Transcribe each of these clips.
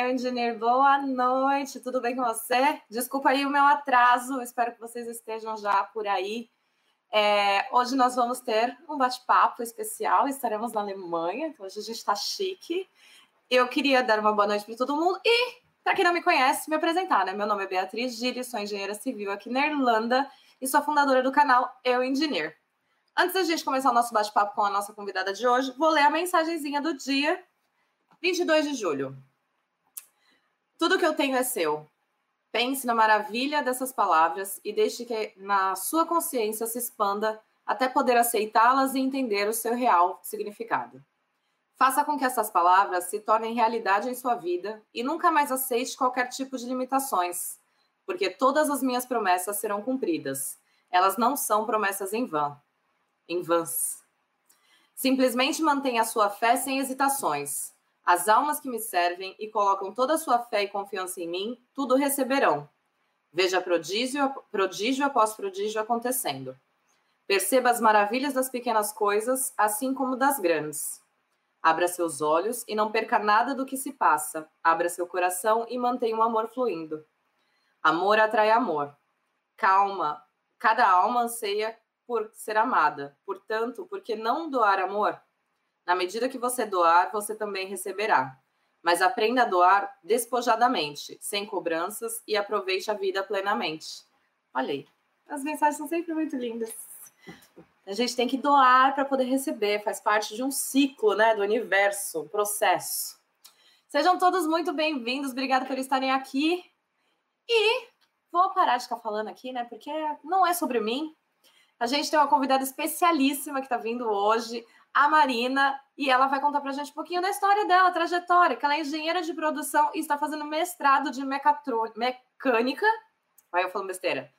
eu engenheiro. Boa noite, tudo bem com você? Desculpa aí o meu atraso, espero que vocês estejam já por aí. É, hoje nós vamos ter um bate-papo especial, estaremos na Alemanha, então hoje a gente está chique. Eu queria dar uma boa noite para todo mundo e, para quem não me conhece, me apresentar, né? Meu nome é Beatriz Gilles, sou engenheira civil aqui na Irlanda e sou fundadora do canal Eu Engineer. Antes da gente começar o nosso bate-papo com a nossa convidada de hoje, vou ler a mensagenzinha do dia, 22 de julho. Tudo que eu tenho é seu. Pense na maravilha dessas palavras e deixe que na sua consciência se expanda até poder aceitá-las e entender o seu real significado. Faça com que essas palavras se tornem realidade em sua vida e nunca mais aceite qualquer tipo de limitações, porque todas as minhas promessas serão cumpridas. Elas não são promessas em vão, em vãs. Simplesmente mantenha a sua fé sem hesitações. As almas que me servem e colocam toda a sua fé e confiança em mim, tudo receberão. Veja prodígio, prodígio após prodígio acontecendo. Perceba as maravilhas das pequenas coisas, assim como das grandes. Abra seus olhos e não perca nada do que se passa. Abra seu coração e mantenha o amor fluindo. Amor atrai amor. Calma. Cada alma anseia por ser amada. Portanto, por que não doar amor? Na medida que você doar, você também receberá. Mas aprenda a doar despojadamente, sem cobranças e aproveite a vida plenamente. Olha aí, as mensagens são sempre muito lindas. A gente tem que doar para poder receber, faz parte de um ciclo, né, do universo, um processo. Sejam todos muito bem-vindos, obrigada por estarem aqui. E vou parar de ficar falando aqui, né, porque não é sobre mim. A gente tem uma convidada especialíssima que está vindo hoje, a Marina, e ela vai contar para a gente um pouquinho da história dela, trajetória, que ela é engenheira de produção e está fazendo mestrado de mecânica. Aí eu falo besteira.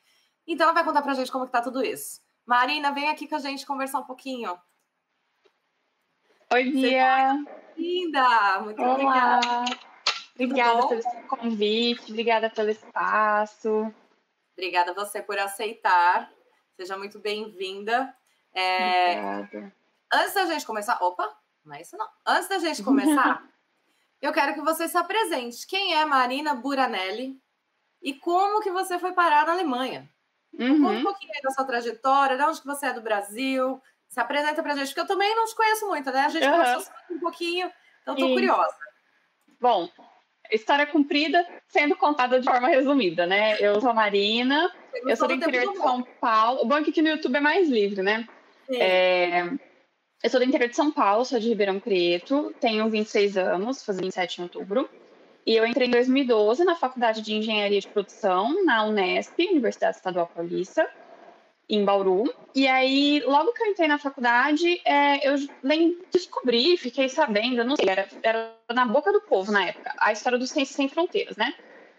Então ela vai contar para a gente como que tá tudo isso. Marina, vem aqui com a gente conversar um pouquinho. Oi, Bia. Linda, muito Olá. obrigada. Obrigada pelo convite, obrigada pelo espaço. Obrigada você por aceitar. Seja muito bem-vinda. É... Obrigada. Antes da gente começar. Opa, não é isso não. Antes da gente começar, eu quero que você se apresente. Quem é Marina Buranelli e como que você foi parar na Alemanha? Conta um Uhum. pouquinho aí da sua trajetória, de onde que você é do Brasil. Se apresenta pra gente, porque eu também não te conheço muito, né? A gente Aham. conversou um pouquinho, então tô Sim. curiosa. Bom, história cumprida sendo contada de forma resumida, né? Eu sou a Marina, eu sou do interior de. São Paulo. O bom é que aqui no YouTube é mais livre, né? É, Eu sou do interior de São Paulo, sou de Ribeirão Preto, tenho 26 anos, fazer 27 em outubro. E eu entrei em 2012 na Faculdade de Engenharia de Produção, na Unesp, Universidade Estadual Paulista, em Bauru. E aí, logo que eu entrei na faculdade, é, eu lem- descobri, fiquei sabendo, não sei, era, era na boca do povo na época, a história dos Ciências Sem Fronteiras, né?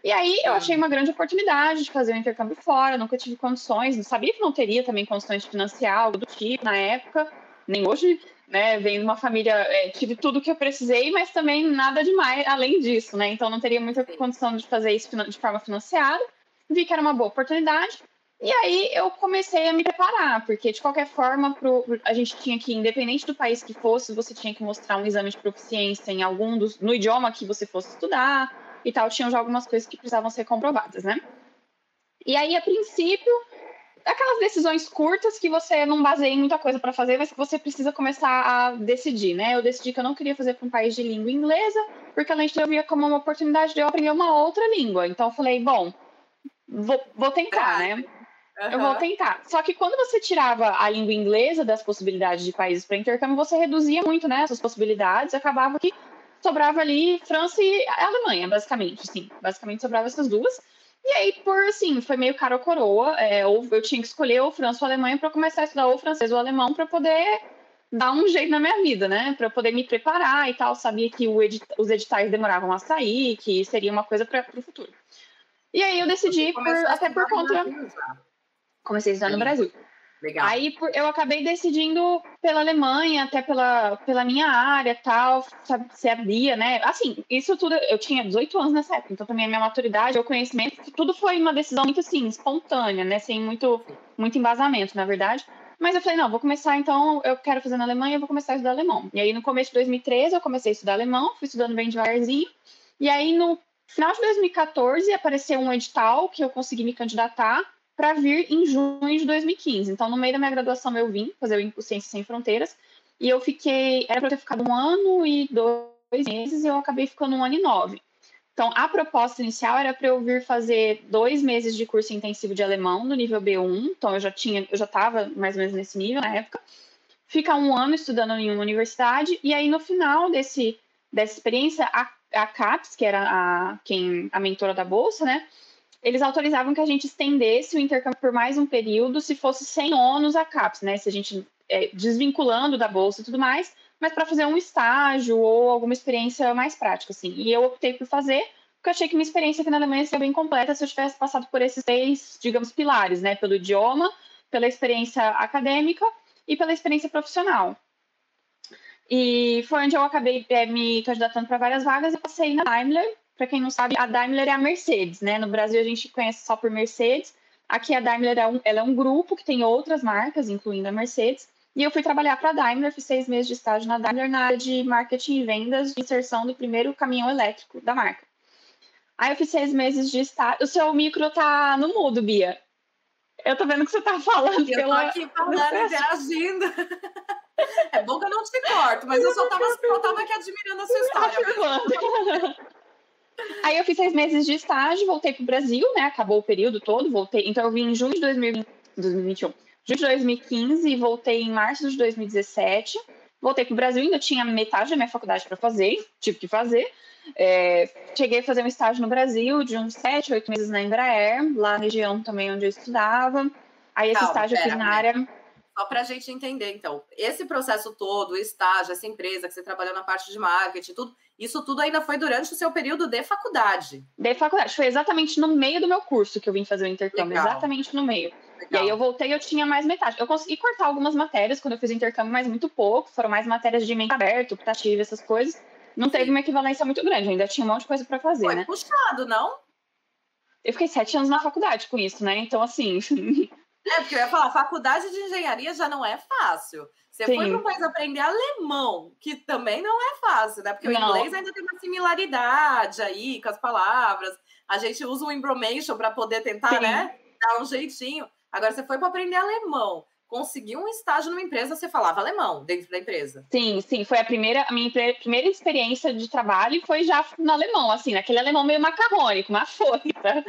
E aí eu achei uma grande oportunidade de fazer um intercâmbio fora, nunca tive condições, não sabia que não teria também condições de financiar algo do tipo na época, nem hoje, né? Venho de uma família, é, tive tudo que eu precisei, mas também nada demais além disso, né? Então não teria muita condição de fazer isso de forma financiada. Vi que era uma boa oportunidade. E aí eu comecei a me preparar, porque de qualquer forma, pro, a gente tinha que, independente do país que fosse, você tinha que mostrar um exame de proficiência em algum dos, no idioma que você fosse estudar e tal, tinham já algumas coisas que precisavam ser comprovadas, né? E aí, a princípio, aquelas decisões curtas que você não baseia em muita coisa para fazer, mas que você precisa começar a decidir, né? Eu decidi que eu não queria fazer para um país de língua inglesa, porque além de eu via como uma oportunidade de eu aprender uma outra língua. Então eu falei, bom, vou, vou tentar, né? Eu vou tentar. Só que quando você tirava a língua inglesa das possibilidades de países para intercâmbio, você reduzia muito, né, essas possibilidades, acabava que sobrava ali França e Alemanha, basicamente, sim. Basicamente sobrava essas duas. E aí, por assim, foi meio cara ou coroa, é, ou eu tinha que escolher ou França ou Alemanha para começar a estudar ou francês ou alemão para poder dar um jeito na minha vida, né? Para poder me preparar e tal. Sabia que edit- os editais demoravam a sair, que seria uma coisa para o futuro. E aí eu decidi, por- até por conta. Comecei a estudar no Sim. Brasil. Legal. Aí eu acabei decidindo pela Alemanha, até pela, pela minha área tal, sabe, se abria, né? Assim, isso tudo, eu tinha 18 anos nessa época, então também a minha maturidade, o conhecimento, tudo foi uma decisão muito assim, espontânea, né? Sem muito, muito embasamento, na verdade. Mas eu falei, não, vou começar então, eu quero fazer na Alemanha, eu vou começar a estudar alemão. E aí no começo de 2013 eu comecei a estudar alemão, fui estudando bem devagarzinho. E aí, no final de 2014, apareceu um edital que eu consegui me candidatar para vir em junho de 2015. Então, no meio da minha graduação, eu vim fazer o Impo Ciências Sem Fronteiras. E eu fiquei, era para ter ficado um ano e dois meses, e eu acabei ficando um ano e nove. Então, a proposta inicial era para eu vir fazer dois meses de curso intensivo de alemão no nível B1. Então, eu já tinha, eu já estava mais ou menos nesse nível na época. Ficar um ano estudando em uma universidade e aí no final desse dessa experiência, a, a CAPES, que era a quem a mentora da bolsa, né? Eles autorizavam que a gente estendesse o intercâmbio por mais um período, se fosse sem ônus a CAPES, né? Se a gente é, desvinculando da bolsa e tudo mais, mas para fazer um estágio ou alguma experiência mais prática, assim. E eu optei por fazer, porque eu achei que minha experiência aqui na Alemanha seria bem completa se eu tivesse passado por esses três, digamos, pilares, né? Pelo idioma, pela experiência acadêmica e pela experiência profissional. E foi onde eu acabei é, me candidatando para várias vagas. Eu passei na Daimler. Para quem não sabe, a Daimler é a Mercedes, né? No Brasil a gente conhece só por Mercedes. Aqui a Daimler é um, ela é um grupo que tem outras marcas, incluindo a Mercedes. E eu fui trabalhar para a Daimler, fiz seis meses de estágio na Daimler na área de marketing e vendas de inserção do primeiro caminhão elétrico da marca. Aí eu fiz seis meses de estágio. O seu micro tá no mudo, Bia. Eu tô vendo que você tá falando. Eu pela... tô aqui falando, interagindo. É bom que eu não te corto, mas eu só tava, eu tava aqui admirando a sua história. Aí eu fiz seis meses de estágio, voltei pro Brasil, né? Acabou o período todo, voltei. Então eu vim em junho de 2020, 2021 de 2015 e voltei em março de 2017. Voltei para o Brasil, ainda tinha metade da minha faculdade para fazer, tive que fazer. É, cheguei a fazer um estágio no Brasil de uns sete, oito meses na Embraer, lá na região também onde eu estudava. Aí esse Calma, estágio eu fiz na área. Só para a gente entender, então, esse processo todo, o estágio, essa empresa que você trabalhou na parte de marketing, tudo, isso tudo ainda foi durante o seu período de faculdade? De faculdade, foi exatamente no meio do meu curso que eu vim fazer o intercâmbio, Legal. exatamente no meio. Legal. E aí eu voltei e eu tinha mais metade. Eu consegui cortar algumas matérias quando eu fiz o intercâmbio, mas muito pouco. Foram mais matérias de mente aberto, optativa, essas coisas. Não Sim. teve uma equivalência muito grande, ainda tinha um monte de coisa para fazer, Foi né? puxado, não? Eu fiquei sete anos na faculdade com isso, né? Então, assim. é, porque eu ia falar, faculdade de engenharia já não é fácil. Você Sim. foi para um país aprender alemão, que também não é fácil, né? Porque não. o inglês ainda tem uma similaridade aí com as palavras. A gente usa o embromation para poder tentar, Sim. né? Dar um jeitinho. Agora, você foi para aprender alemão, conseguiu um estágio numa empresa, você falava alemão dentro da empresa. Sim, sim, foi a primeira, a minha primeira experiência de trabalho foi já no alemão, assim, naquele alemão meio macarrônico, uma folha.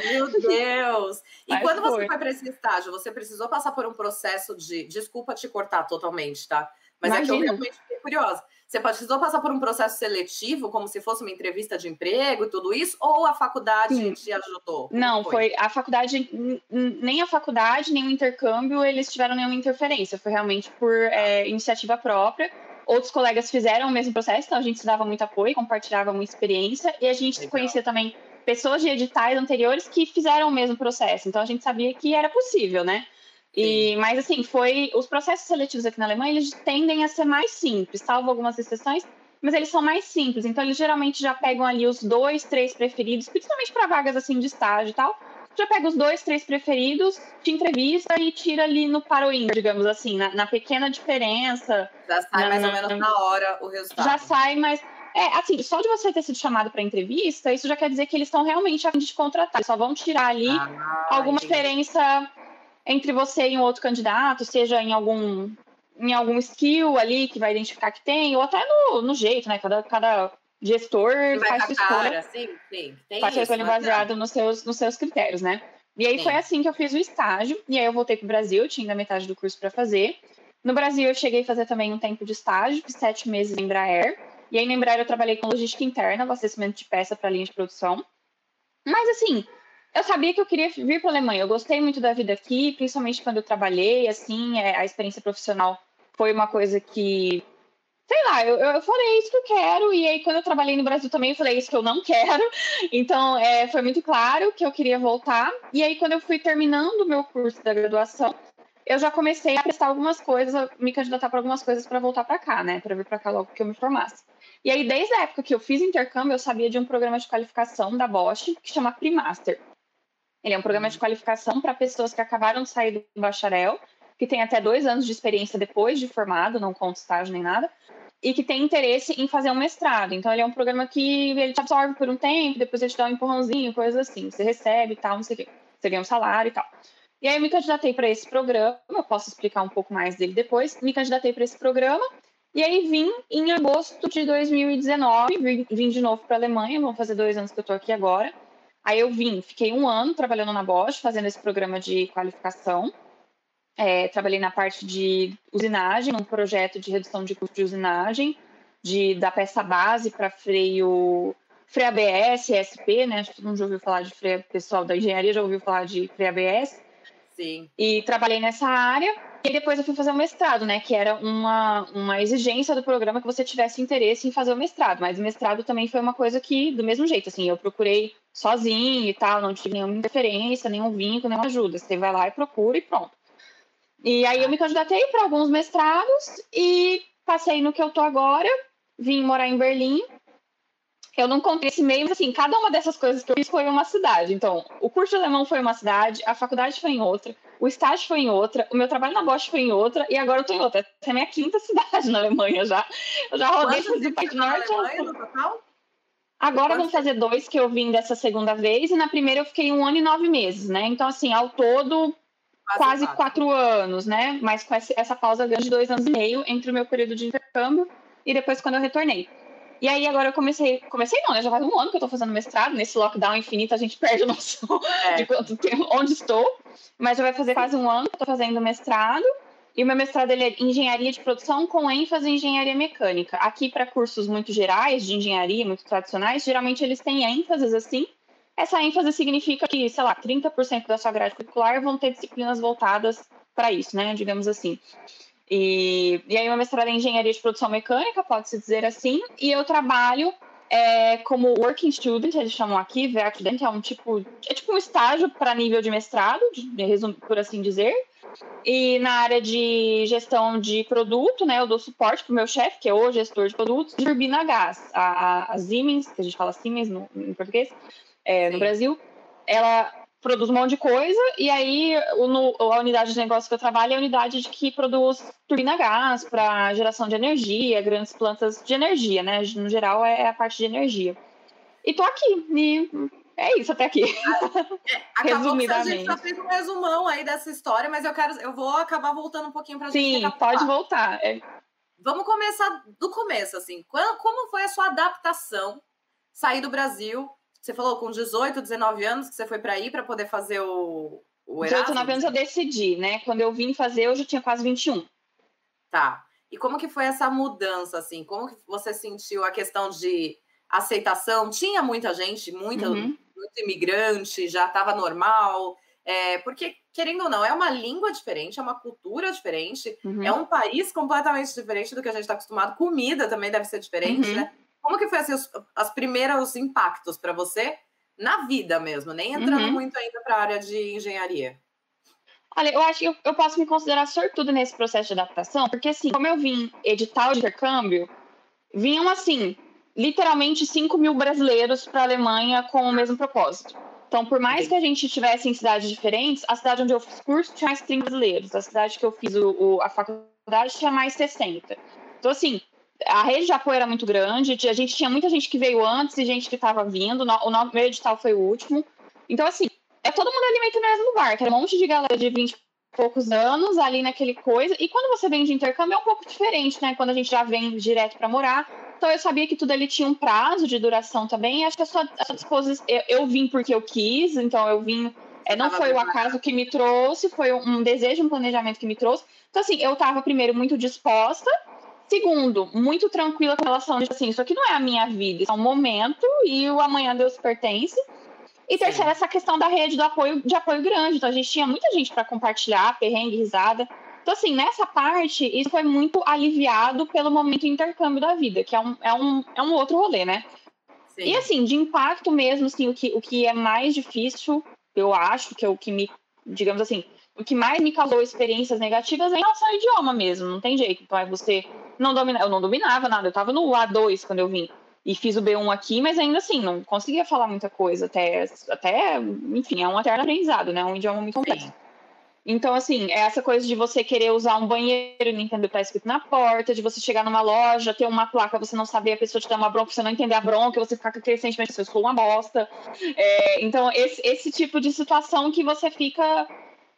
Meu Deus! E quando foi. você foi para esse estágio, você precisou passar por um processo de, desculpa te cortar totalmente, tá? Mas Imagina. é que eu realmente fiquei curiosa. Você precisou passar por um processo seletivo, como se fosse uma entrevista de emprego e tudo isso, ou a faculdade Sim. te ajudou? Não, foi? foi? a faculdade, nem a faculdade, nem o intercâmbio, eles tiveram nenhuma interferência. Foi realmente por é, iniciativa própria. Outros colegas fizeram o mesmo processo, então a gente se dava muito apoio, compartilhava uma experiência, e a gente Legal. conhecia também pessoas de editais anteriores que fizeram o mesmo processo. Então a gente sabia que era possível, né? E, mas assim, foi os processos seletivos aqui na Alemanha, eles tendem a ser mais simples, salvo algumas exceções, mas eles são mais simples. Então eles geralmente já pegam ali os dois, três preferidos, principalmente para vagas assim de estágio e tal. Já pega os dois, três preferidos, te entrevista e tira ali no paroim, digamos assim, na, na pequena diferença. Já sai na, mais ou menos na hora o resultado. Já sai, mas é, assim, só de você ter sido chamado para entrevista, isso já quer dizer que eles estão realmente a fim de te contratar. Eles só vão tirar ali ah, alguma entendi. diferença entre você e um outro candidato, seja em algum em algum skill ali que vai identificar que tem, ou até no, no jeito, né? Cada, cada gestor faz sua escolha. Sim, sim. Tem faz sua escolha baseado nos seus, nos seus critérios, né? E aí sim. foi assim que eu fiz o estágio, e aí eu voltei para o Brasil, tinha ainda metade do curso para fazer. No Brasil eu cheguei a fazer também um tempo de estágio, fiz sete meses em Embraer, e aí na Embraer eu trabalhei com logística interna, abastecimento de peça para linha de produção. Mas assim, eu sabia que eu queria vir para a Alemanha. Eu gostei muito da vida aqui, principalmente quando eu trabalhei, assim, é, a experiência profissional foi uma coisa que, sei lá, eu, eu falei é isso que eu quero, e aí quando eu trabalhei no Brasil também eu falei é isso que eu não quero. Então, é, foi muito claro que eu queria voltar. E aí, quando eu fui terminando o meu curso da graduação, eu já comecei a prestar algumas coisas, me candidatar para algumas coisas para voltar para cá, né? Para vir para cá logo que eu me formasse. E aí, desde a época que eu fiz intercâmbio, eu sabia de um programa de qualificação da Bosch que chama Primaster. Ele é um programa de qualificação para pessoas que acabaram de sair do bacharel, que tem até dois anos de experiência depois de formado, não conta estágio nem nada, e que tem interesse em fazer um mestrado. Então, ele é um programa que ele te absorve por um tempo, depois ele te dá um empurrãozinho, coisas assim. Você recebe e tal, não sei o quê. Você ganha um salário e tal. E aí, eu me candidatei para esse programa. Eu posso explicar um pouco mais dele depois. Me candidatei para esse programa. E aí, vim em agosto de 2019. Vim, vim de novo para a Alemanha. Vão fazer dois anos que eu estou aqui agora. Aí, eu vim, fiquei um ano trabalhando na Bosch, fazendo esse programa de qualificação. É, trabalhei na parte de usinagem, um projeto de redução de custo de usinagem, de, da peça base para freio, freio ABS, SP, né? Acho que todo mundo já ouviu falar de freio, pessoal da engenharia já ouviu falar de freio ABS. Sim. E trabalhei nessa área. E depois eu fui fazer o mestrado, né? Que era uma, uma exigência do programa que você tivesse interesse em fazer o mestrado. Mas o mestrado também foi uma coisa que, do mesmo jeito, assim, eu procurei sozinho e tal, não tive nenhuma interferência, nenhum vínculo, nenhuma ajuda. Você vai lá e procura e pronto. E aí eu me candidatei para alguns mestrados e passei no que eu tô agora, vim morar em Berlim. Eu não contei esse meio, mas assim, cada uma dessas coisas que eu fiz foi uma cidade. Então, o curso de alemão foi uma cidade, a faculdade foi em outra, o estágio foi em outra, o meu trabalho na Bosch foi em outra, e agora eu tô em outra. Essa é a minha quinta cidade na Alemanha já. Eu já rodei do país norte. Alemanha, no total? Agora vão fazer dois que eu vim dessa segunda vez, e na primeira eu fiquei um ano e nove meses, né? Então, assim, ao todo, quase, quatro. quatro. anos, né? Mas com essa pausa grande de dois anos e meio entre o meu período de intercâmbio e depois quando eu retornei. E aí agora eu comecei, comecei não, né? Já faz um ano que eu tô fazendo mestrado, nesse lockdown infinito a gente perde a noção é. de quanto tempo, onde estou. Mas já vai fazer quase um ano que eu tô fazendo mestrado. E o meu mestrado ele é engenharia de produção com ênfase em engenharia mecânica. Aqui, para cursos muito gerais de engenharia, muito tradicionais, geralmente eles têm ênfases assim, essa ênfase significa que, sei lá, 30% da sua grade curricular vão ter disciplinas voltadas para isso, né? Digamos assim. E, e aí, uma mestrado em engenharia de produção mecânica, pode-se dizer assim, e eu trabalho é, como working student, eles chamam aqui, Werkstudent, é um tipo, é tipo um estágio para nível de mestrado, de, de, por assim dizer. E na área de gestão de produto, né, eu dou suporte para o meu chefe, que é o gestor de produtos, de turbina a gás, a, a Siemens, que a gente fala Siemens no, em português, é, no Brasil, ela produz um monte de coisa, e aí no, a unidade de negócio que eu trabalho é a unidade de que produz turbina gás para geração de energia, grandes plantas de energia, né? No geral é a parte de energia. E tô aqui, e é isso até aqui. É, Resumidamente. a gente já fez um resumão aí dessa história, mas eu quero, eu vou acabar voltando um pouquinho para gente. Sim, pode voltar. É. Vamos começar do começo, assim. Como foi a sua adaptação sair do Brasil você falou com 18, 19 anos que você foi para aí para poder fazer o, o Erasmus? 18, 19 anos eu decidi, né? Quando eu vim fazer, eu já tinha quase 21. Tá. E como que foi essa mudança, assim? Como que você sentiu a questão de aceitação? Tinha muita gente, muita, uhum. muito imigrante, já estava normal. É, porque, querendo ou não, é uma língua diferente, é uma cultura diferente, uhum. é um país completamente diferente do que a gente está acostumado. Comida também deve ser diferente, uhum. né? Como que foi assim, os, as primeiros impactos para você na vida mesmo, nem entrando uhum. muito ainda para a área de engenharia? Olha, eu acho que eu, eu, posso me considerar sortuda nesse processo de adaptação, porque assim, como eu vim edital de intercâmbio, vinham assim, literalmente 5 mil brasileiros para a Alemanha com o mesmo propósito. Então, por mais que a gente estivesse em cidades diferentes, a cidade onde eu fiz curso tinha mais 30 brasileiros, a cidade que eu fiz o, o, a faculdade tinha mais 60. Então, assim, a rede de apoio era muito grande, a gente tinha muita gente que veio antes e gente que estava vindo, o nosso meu edital foi o último. Então, assim, é todo mundo ali meio que no mesmo lugar, que era um monte de galera de 20 e poucos anos ali naquele coisa. E quando você vem de intercâmbio é um pouco diferente, né? Quando a gente já vem direto para morar. Então eu sabia que tudo ali tinha um prazo de duração também. Acho que a sua, a sua disposição. Eu, eu, vim porque eu quis, então eu vim. É, não foi o acaso que me trouxe, foi um desejo, um planejamento que me trouxe. Então, assim, eu estava primeiro muito disposta Segundo, muito tranquila com relação a assim, isso aqui não é a minha vida, isso é um momento e o amanhã Deus pertence. E terceiro, essa questão da rede do apoio, de apoio grande. Então, a gente tinha muita gente para compartilhar, perrengue, risada. Então, assim, nessa parte, isso foi muito aliviado pelo momento de intercâmbio da vida, que é um, é um, é um outro rolê, né? Sim. E, assim, de impacto mesmo, assim, o que, o que é mais difícil, eu acho, que é o que me, digamos assim, o que mais me causou experiências negativas é em relação ao idioma mesmo, não tem jeito. Então, é você não dominar. Eu não dominava nada, eu estava no A2 quando eu vim. E fiz o B1 aqui, mas ainda assim, não conseguia falar muita coisa. Até, até enfim, é um eterno aprendizado, né? Um idioma muito complexo. Então, assim, é essa coisa de você querer usar um banheiro e não entender o que tá escrito na porta, de você chegar numa loja, ter uma placa, você não saber, a pessoa te dar uma bronca, você não entender a bronca, você ficar com aquele sentimento eu sou uma bosta. É, então, esse, esse tipo de situação que você fica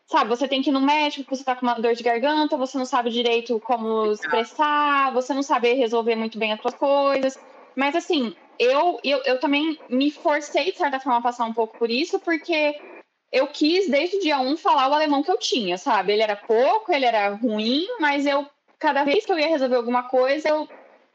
sabe, você tem que ir no médico, você tá com uma dor de garganta, você não sabe direito como expressar, você não sabe resolver muito bem as suas coisas. Mas assim, eu, eu, eu também me forcei, de certa forma, a passar um pouco por isso, porque eu quis, desde o dia um, falar o alemão que eu tinha, sabe? Ele era pouco, ele era ruim, mas eu, cada vez que eu ia resolver alguma coisa, eu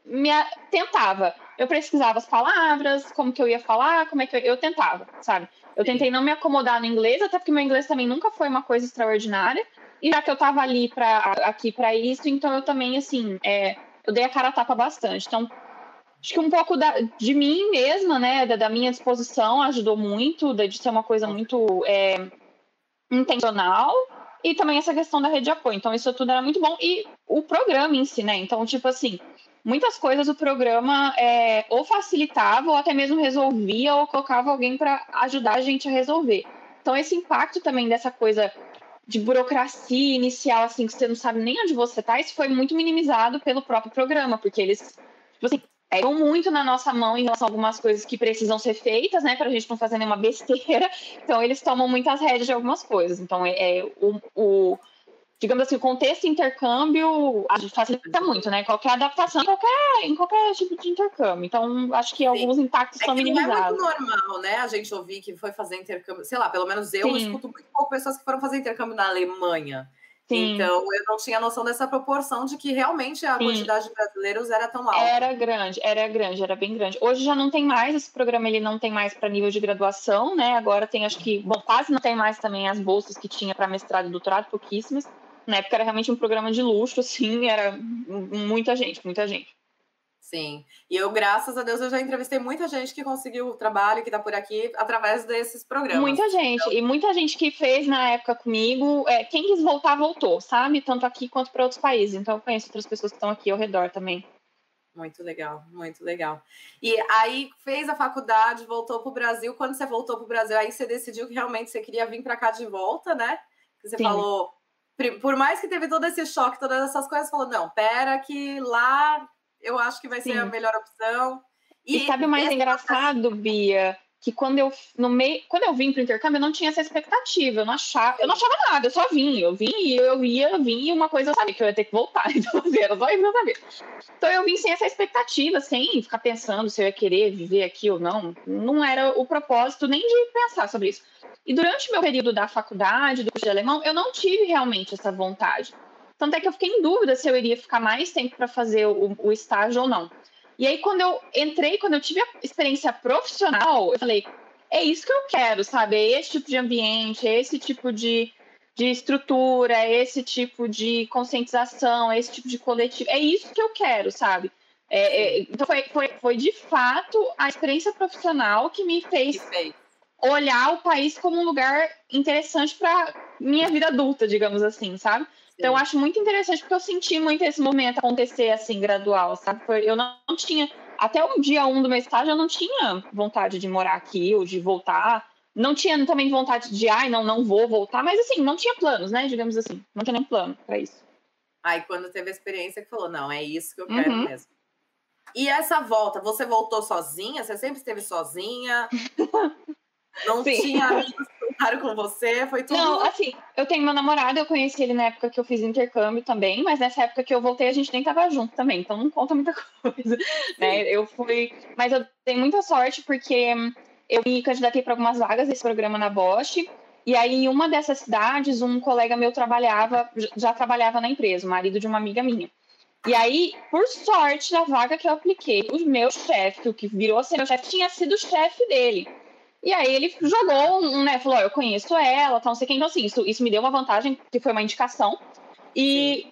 me tentava. Eu pesquisava as palavras, como que eu ia falar, como é que eu, eu tentava, sabe? Eu tentei não me acomodar no inglês, até porque meu inglês também nunca foi uma coisa extraordinária. E já que eu estava ali para aqui para isso, então eu também assim, é, eu dei a cara a tapa bastante. Então, acho que um pouco da, de mim mesma, né, da, da, minha disposição ajudou muito, de ser uma coisa muito é, intencional. E também essa questão da rede de apoio. Então, isso tudo era muito bom. E o programa em si, né? Então, tipo assim, muitas coisas o programa é, ou facilitava, ou até mesmo resolvia, ou colocava alguém para ajudar a gente a resolver. Então, esse impacto também dessa coisa de burocracia inicial, assim, que você não sabe nem onde você está, isso foi muito minimizado pelo próprio programa, porque eles, tipo assim, pegam muito na nossa mão em relação a algumas coisas que precisam ser feitas, né, para a gente não fazer nenhuma besteira. Então, eles tomam muitas rédeas de algumas coisas. Então, é, é o, o digamos assim, o contexto intercâmbio facilita muito, né? Qualquer adaptação em qualquer, em qualquer tipo de intercâmbio. Então, acho que alguns Sim. impactos é são minimizados. é muito normal, né? A gente ouvir que foi fazer intercâmbio, sei lá, pelo menos eu Sim. escuto muito pouco pessoas que foram fazer intercâmbio na Alemanha. Sim. Então, eu não tinha noção dessa proporção de que realmente a Sim. quantidade de brasileiros era tão alta. Era grande, era grande, era bem grande. Hoje já não tem mais, esse programa ele não tem mais para nível de graduação, né? Agora tem, acho que, bom, quase não tem mais também as bolsas que tinha para mestrado e doutorado, pouquíssimas. Na época era realmente um programa de luxo, assim, era muita gente, muita gente. Sim. E eu, graças a Deus, eu já entrevistei muita gente que conseguiu o trabalho, que está por aqui, através desses programas. Muita gente. Então... E muita gente que fez na época comigo. É, quem quis voltar, voltou, sabe? Tanto aqui quanto para outros países. Então, eu conheço outras pessoas que estão aqui ao redor também. Muito legal, muito legal. E aí fez a faculdade, voltou para o Brasil. Quando você voltou para o Brasil, aí você decidiu que realmente você queria vir para cá de volta, né? Você Sim. falou, por mais que teve todo esse choque, todas essas coisas, falou: não, pera, que lá eu acho que vai Sim. ser a melhor opção. E, e sabe o mais engraçado, Bia? Que quando eu no meio, quando eu vim para o intercâmbio, eu não tinha essa expectativa, eu não achava, eu não achava nada, eu só vim, eu vim e eu ia, eu vim e uma coisa eu sabia que eu ia ter que voltar, então assim, era só isso eu sabia. Então eu vim sem essa expectativa, sem ficar pensando se eu ia querer viver aqui ou não, não era o propósito nem de pensar sobre isso. E durante meu período da faculdade, do curso de alemão, eu não tive realmente essa vontade. Tanto é que eu fiquei em dúvida se eu iria ficar mais tempo para fazer o, o, estágio ou não. E aí, quando eu entrei, quando eu tive a experiência profissional, eu falei: é isso que eu quero, sabe? É esse tipo de ambiente, é esse tipo de, de estrutura, é esse tipo de conscientização, é esse tipo de coletivo. É isso que eu quero, sabe? É, é, então, foi, foi, foi de fato a experiência profissional que me fez olhar o país como um lugar interessante para minha vida adulta, digamos assim, sabe? Então, eu acho muito interessante porque eu senti muito esse momento acontecer assim, gradual, sabe? Eu não, tinha, até o dia um do meu estágio, eu não tinha vontade de morar aqui ou de voltar. Não tinha também vontade de, ai, não, não vou voltar, mas assim, não tinha planos, né? Digamos assim, não tinha nem plano para isso. Aí, quando teve a experiência, que falou, não, é isso que eu quero uhum. mesmo. E essa volta, você voltou sozinha? Você sempre esteve sozinha? Não Sim. tinha amigos que com você? Foi tudo. Não, assim, eu tenho meu namorado, eu conheci ele na época que eu fiz intercâmbio também, mas nessa época que eu voltei a gente nem tava junto também, então não conta muita coisa. Né? Eu fui. Mas eu dei muita sorte porque eu me candidatei para algumas vagas desse programa na Bosch. E aí, em uma dessas cidades, um colega meu trabalhava, já trabalhava na empresa, o marido de uma amiga minha. E aí, por sorte, na vaga que eu apliquei, o meu chefe, o que virou ser meu chefe, tinha sido o chefe dele. E aí ele jogou um, né? Falou, eu conheço ela, tal, não sei quem. Então, assim, isso, isso me deu uma vantagem, que foi uma indicação. E Sim.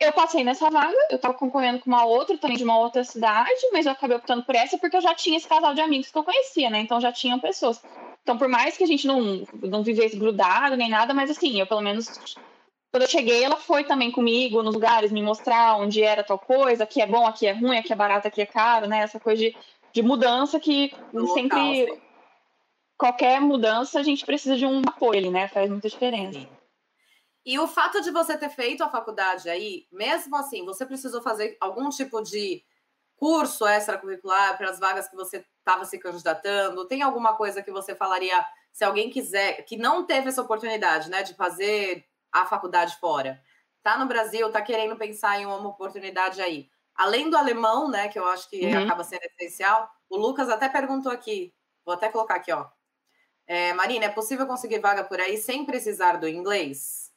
eu passei nessa vaga, eu tava concorrendo com uma outra, também de uma outra cidade, mas eu acabei optando por essa porque eu já tinha esse casal de amigos que eu conhecia, né? Então já tinham pessoas. Então, por mais que a gente não, não vivesse grudado nem nada, mas assim, eu pelo menos quando eu cheguei, ela foi também comigo nos lugares, me mostrar onde era tal coisa, aqui é bom, aqui é ruim, aqui é barato, aqui é caro, né? Essa coisa de, de mudança que no sempre local, qualquer mudança a gente precisa de um apoio, né? Faz muita diferença. Sim. E o fato de você ter feito a faculdade aí, mesmo assim, você precisou fazer algum tipo de curso extracurricular para as vagas que você estava se candidatando? Tem alguma coisa que você falaria se alguém quiser, que não teve essa oportunidade, né, de fazer a faculdade fora, tá no Brasil, tá querendo pensar em uma oportunidade aí? Além do alemão, né, que eu acho que uhum. acaba sendo essencial, o Lucas até perguntou aqui, vou até colocar aqui, ó. É, Marina, é possível conseguir vaga por aí sem precisar do inglês?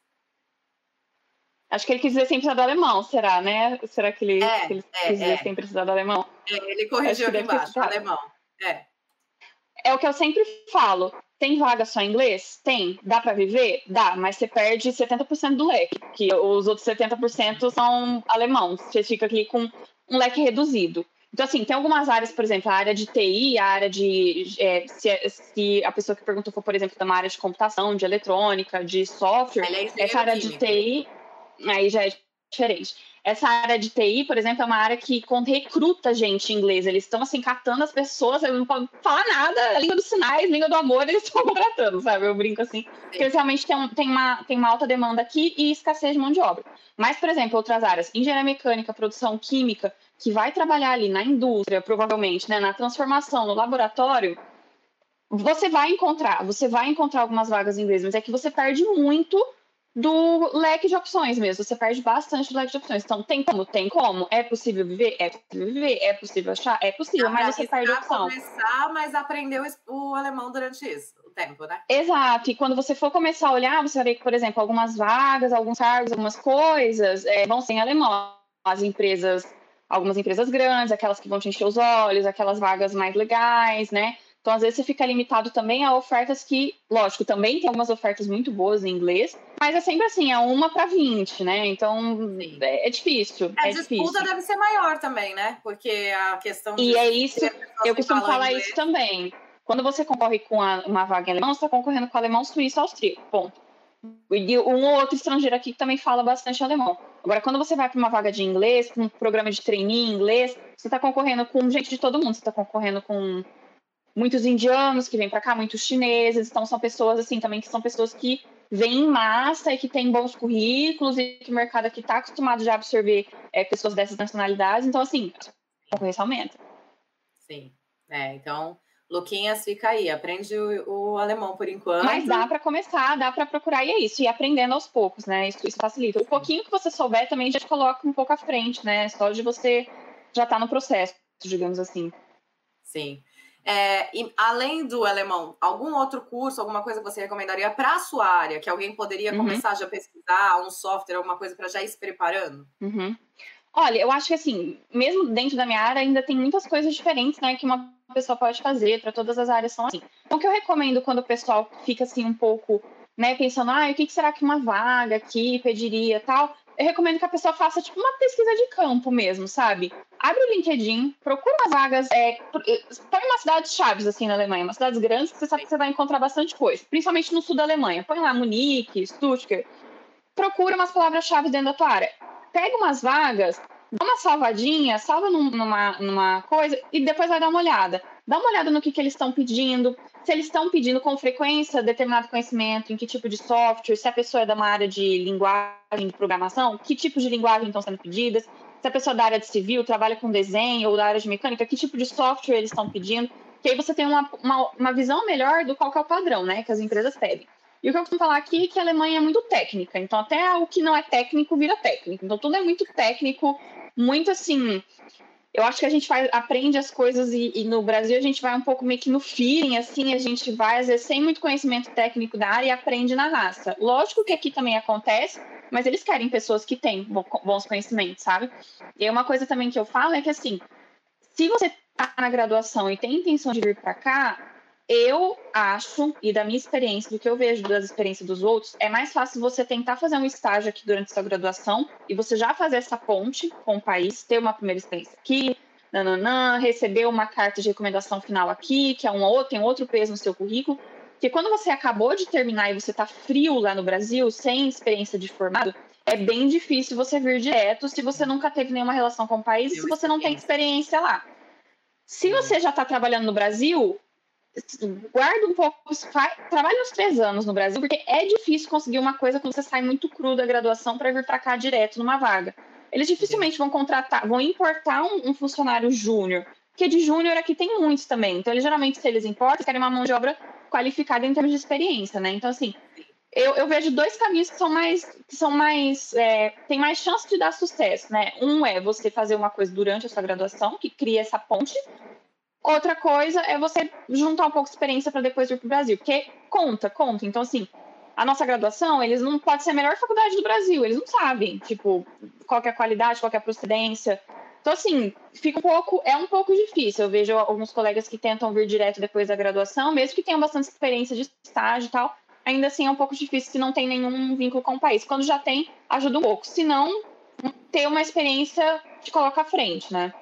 Acho que ele quis dizer sem precisar do alemão, será, né? Será que ele, é, que ele é, quis dizer é. sem precisar do alemão? É, ele corrigiu aqui embaixo, alemão. É. é o que eu sempre falo. Tem vaga só em inglês? Tem. Dá para viver? Dá, mas você perde 70% do leque, que os outros 70% são alemãos. Você fica aqui com um leque reduzido. Então, assim, tem algumas áreas, por exemplo, a área de TI, a área de. É, se, se, a pessoa que perguntou for, por exemplo, de uma área de computação, de eletrônica, de software, é essa área de TI, aí já é diferente. Essa área de TI, por exemplo, é uma área que recruta gente em inglês. Eles estão, assim, catando as pessoas, não podem falar nada, língua dos sinais, língua do amor, eles estão contratando, sabe? Eu brinco assim. Porque eles realmente têm, um, têm, uma, têm uma alta demanda aqui e escassez de mão de obra. Mas, por exemplo, outras áreas, engenharia mecânica, produção química, que vai trabalhar ali na indústria, provavelmente, né, na transformação, no laboratório, você vai encontrar, você vai encontrar algumas vagas em inglês, mas é que você perde muito do leque de opções mesmo. Você perde bastante do leque de opções. Então, tem como? Tem como. É possível viver? É possível viver? É possível achar? É possível, mas você perde a opção. começar, mas aprendeu o alemão durante isso, o tempo, né? Exato. E quando você for começar a olhar, você vai ver que, por exemplo, algumas vagas, alguns cargos, algumas coisas é, vão ser em alemão. As empresas, algumas empresas grandes, aquelas que vão te encher os olhos, aquelas vagas mais legais, né? Então, às vezes, você fica limitado também a ofertas que, lógico, também tem algumas ofertas muito boas em inglês, mas é sempre assim, é uma para 20, né? Então, é, é difícil. A é disputa difícil. deve ser maior também, né? Porque a questão. E é isso, eu costumo falar inglês... isso também. Quando você concorre com a, uma vaga em alemão, você está concorrendo com alemão, suíço, austríaco, ponto. E um ou outro estrangeiro aqui que também fala bastante alemão. Agora, quando você vai para uma vaga de inglês, para um programa de trainee em inglês, você está concorrendo com gente de todo mundo. Você está concorrendo com muitos indianos que vêm para cá, muitos chineses, então são pessoas assim também que são pessoas que vêm em massa e que têm bons currículos e que o mercado aqui está acostumado já a absorver é, pessoas dessas nacionalidades, então assim, a concorrência aumenta. Sim, é, então Luquinhas, fica aí, aprende o, o alemão por enquanto. Mas dá para começar, dá para procurar e é isso, e aprendendo aos poucos, né? Isso, isso facilita. O pouquinho que você souber também já te coloca um pouco à frente, né? Só de você já estar tá no processo, digamos assim. Sim. É, e, além do alemão, algum outro curso, alguma coisa que você recomendaria para a sua área, que alguém poderia uhum. começar já a pesquisar, um software, alguma coisa para já ir se preparando? Uhum. Olha, eu acho que assim, mesmo dentro da minha área, ainda tem muitas coisas diferentes, né, que uma pessoa pode fazer, para todas as áreas são assim. Então, o que eu recomendo quando o pessoal fica assim um pouco, né, pensando, ah, o que será que uma vaga aqui pediria tal, eu recomendo que a pessoa faça tipo uma pesquisa de campo mesmo, sabe? Abre o LinkedIn, procura umas vagas, é, põe umas cidades chaves assim na Alemanha, cidades grandes que você sabe que você vai encontrar bastante coisa, principalmente no sul da Alemanha. Põe lá Munique, Stuttgart, procura umas palavras-chave dentro da tua área. Pega umas vagas, dá uma salvadinha, salva numa, numa coisa e depois vai dar uma olhada. Dá uma olhada no que, que eles estão pedindo, se eles estão pedindo com frequência determinado conhecimento, em que tipo de software, se a pessoa é da uma área de linguagem de programação, que tipo de linguagem estão sendo pedidas, se a pessoa é da área de civil trabalha com desenho ou da área de mecânica, que tipo de software eles estão pedindo, que aí você tem uma, uma, uma visão melhor do qual é o padrão, né, que as empresas pedem. E o que eu costumo falar aqui é que a Alemanha é muito técnica, então até o que não é técnico vira técnico. Então tudo é muito técnico, muito assim, eu acho que a gente faz, aprende as coisas e, e, no Brasil a gente vai um pouco meio que no feeling, assim, a gente vai, às vezes, sem muito conhecimento técnico da área e aprende na raça. Lógico que aqui também acontece, mas eles querem pessoas que têm bons conhecimentos, sabe? E uma coisa também que eu falo é que, assim, se você está na graduação e tem intenção de vir para cá, eu acho, e da minha experiência, do que eu vejo das experiências dos outros, é mais fácil você tentar fazer um estágio aqui durante sua graduação e você já fazer essa ponte com o país, ter uma primeira experiência aqui, nananã, receber uma carta de recomendação final aqui, que é um outro, tem outro peso no seu currículo. Porque quando você acabou de terminar e você está frio lá no Brasil, sem experiência de formado, é bem difícil você vir direto se você nunca teve nenhuma relação com o país e se você não tem experiência lá. Se você já está trabalhando no Brasil, guarda um pouco, trabalha uns três anos no Brasil, porque é difícil conseguir uma coisa quando você sai muito cru da graduação para vir para cá direto numa vaga. Eles dificilmente vão contratar, vão importar um, um funcionário júnior, porque de júnior aqui tem muitos também. Então, eles, geralmente, se eles importam, querem uma mão de obra qualificada em termos de experiência, né? Então, assim, eu, eu vejo dois caminhos que são mais, que são mais, é, tem mais chance de dar sucesso, né? Um é você fazer uma coisa durante a sua graduação, que cria essa ponte. Outra coisa é você juntar um pouco de experiência para depois vir para o Brasil, porque conta, conta. Então, assim, a nossa graduação, eles não pode ser a melhor faculdade do Brasil, eles não sabem, tipo, qual é a qualidade, qual é a procedência. Então, assim, fica um pouco, é um pouco difícil. Eu vejo alguns colegas que tentam vir direto depois da graduação, mesmo que tenham bastante experiência de estágio e tal, ainda assim é um pouco difícil se não tem nenhum vínculo com o país. Quando já tem, ajuda um pouco. Se não, ter uma experiência te coloca à frente, né?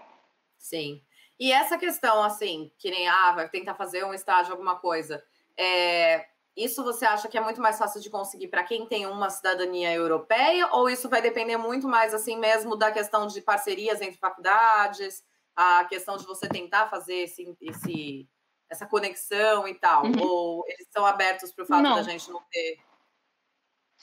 Sim. E essa questão, assim, que nem, ah, vai tentar fazer um estágio, alguma coisa, é, isso você acha que é muito mais fácil de conseguir para quem tem uma cidadania europeia? Ou isso vai depender muito mais, assim mesmo, da questão de parcerias entre faculdades, a questão de você tentar fazer esse, esse essa conexão e tal? Uhum. Ou eles são abertos para o fato não. da gente não ter?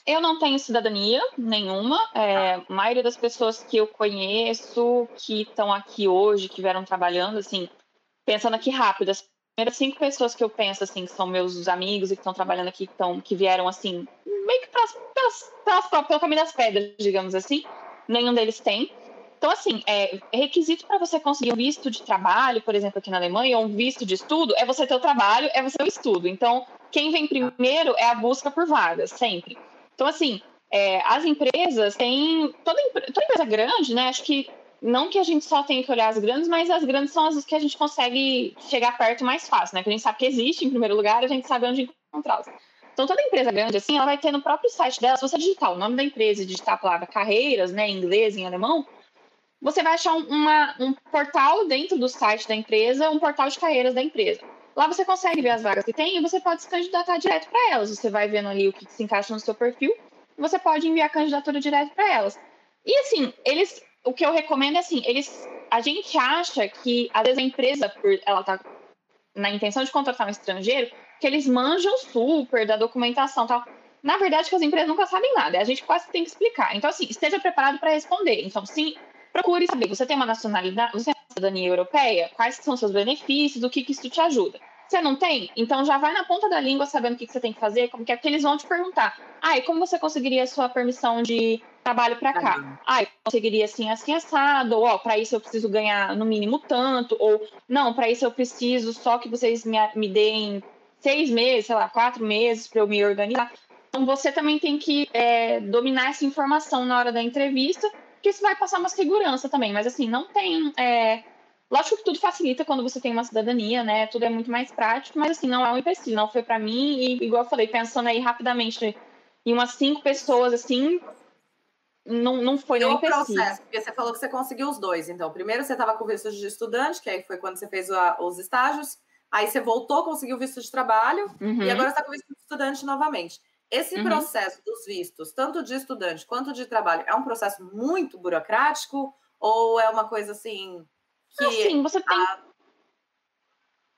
Eu não tenho cidadania nenhuma. É, a maioria das pessoas que eu conheço que estão aqui hoje, que vieram trabalhando, assim, pensando aqui rápido, as primeiras cinco pessoas que eu penso, assim, que são meus amigos e que estão trabalhando aqui, que, tão, que vieram, assim, meio que pelas, pelas, pelas, pelo caminho das pedras, digamos assim, nenhum deles tem. Então, assim, é, requisito para você conseguir um visto de trabalho, por exemplo, aqui na Alemanha, ou um visto de estudo, é você ter o trabalho, é você ter o estudo. Então, quem vem primeiro é a busca por vagas, sempre. Então, assim, é, as empresas têm. Toda, toda empresa grande, né? Acho que não que a gente só tenha que olhar as grandes, mas as grandes são as que a gente consegue chegar perto mais fácil, né? Que a gente sabe que existe em primeiro lugar, a gente sabe onde encontrá-las. Então, toda empresa grande, assim, ela vai ter no próprio site dela, se você digitar o nome da empresa e digitar a palavra carreiras, né, em inglês, em alemão, você vai achar uma, um portal dentro do site da empresa, um portal de carreiras da empresa. Lá você consegue ver as vagas que tem e você pode se candidatar direto para elas. Você vai vendo ali o que se encaixa no seu perfil e você pode enviar a candidatura direto para elas. E assim, eles o que eu recomendo é assim, eles, a gente acha que às vezes a empresa, por ela tá na intenção de contratar um estrangeiro, que eles manjam super da documentação tal. Na verdade, que as empresas nunca sabem nada, a gente quase tem que explicar. Então, assim, esteja preparado para responder. Então, sim, procure saber, você tem uma nacionalidade, você cidadania europeia, quais são seus benefícios, o que, que isso te ajuda. Você não tem? Então já vai na ponta da língua sabendo o que, que você tem que fazer, como que é, porque eles vão te perguntar. Ah, e como você conseguiria a sua permissão de trabalho para cá? Ah, eu conseguiria assim, assim, assado, ou ó, para isso eu preciso ganhar no mínimo tanto, ou não, para isso eu preciso só que vocês me, me deem seis meses, sei lá, quatro meses para eu me organizar. Então você também tem que é, dominar essa informação na hora da entrevista, porque isso vai passar uma segurança também. Mas assim, não tem. É, Lógico que tudo facilita quando você tem uma cidadania, né? Tudo é muito mais prático, mas assim, não é um empecilho, não foi para mim. E igual eu falei, pensando aí rapidamente em umas cinco pessoas, assim, não, não foi nenhum processo, porque você falou que você conseguiu os dois. Então, primeiro você estava com visto de estudante, que aí foi quando você fez a, os estágios. Aí você voltou, conseguiu visto de trabalho. Uhum. E agora está com visto de estudante novamente. Esse uhum. processo dos vistos, tanto de estudante quanto de trabalho, é um processo muito burocrático? Ou é uma coisa assim que assim, você tem. A,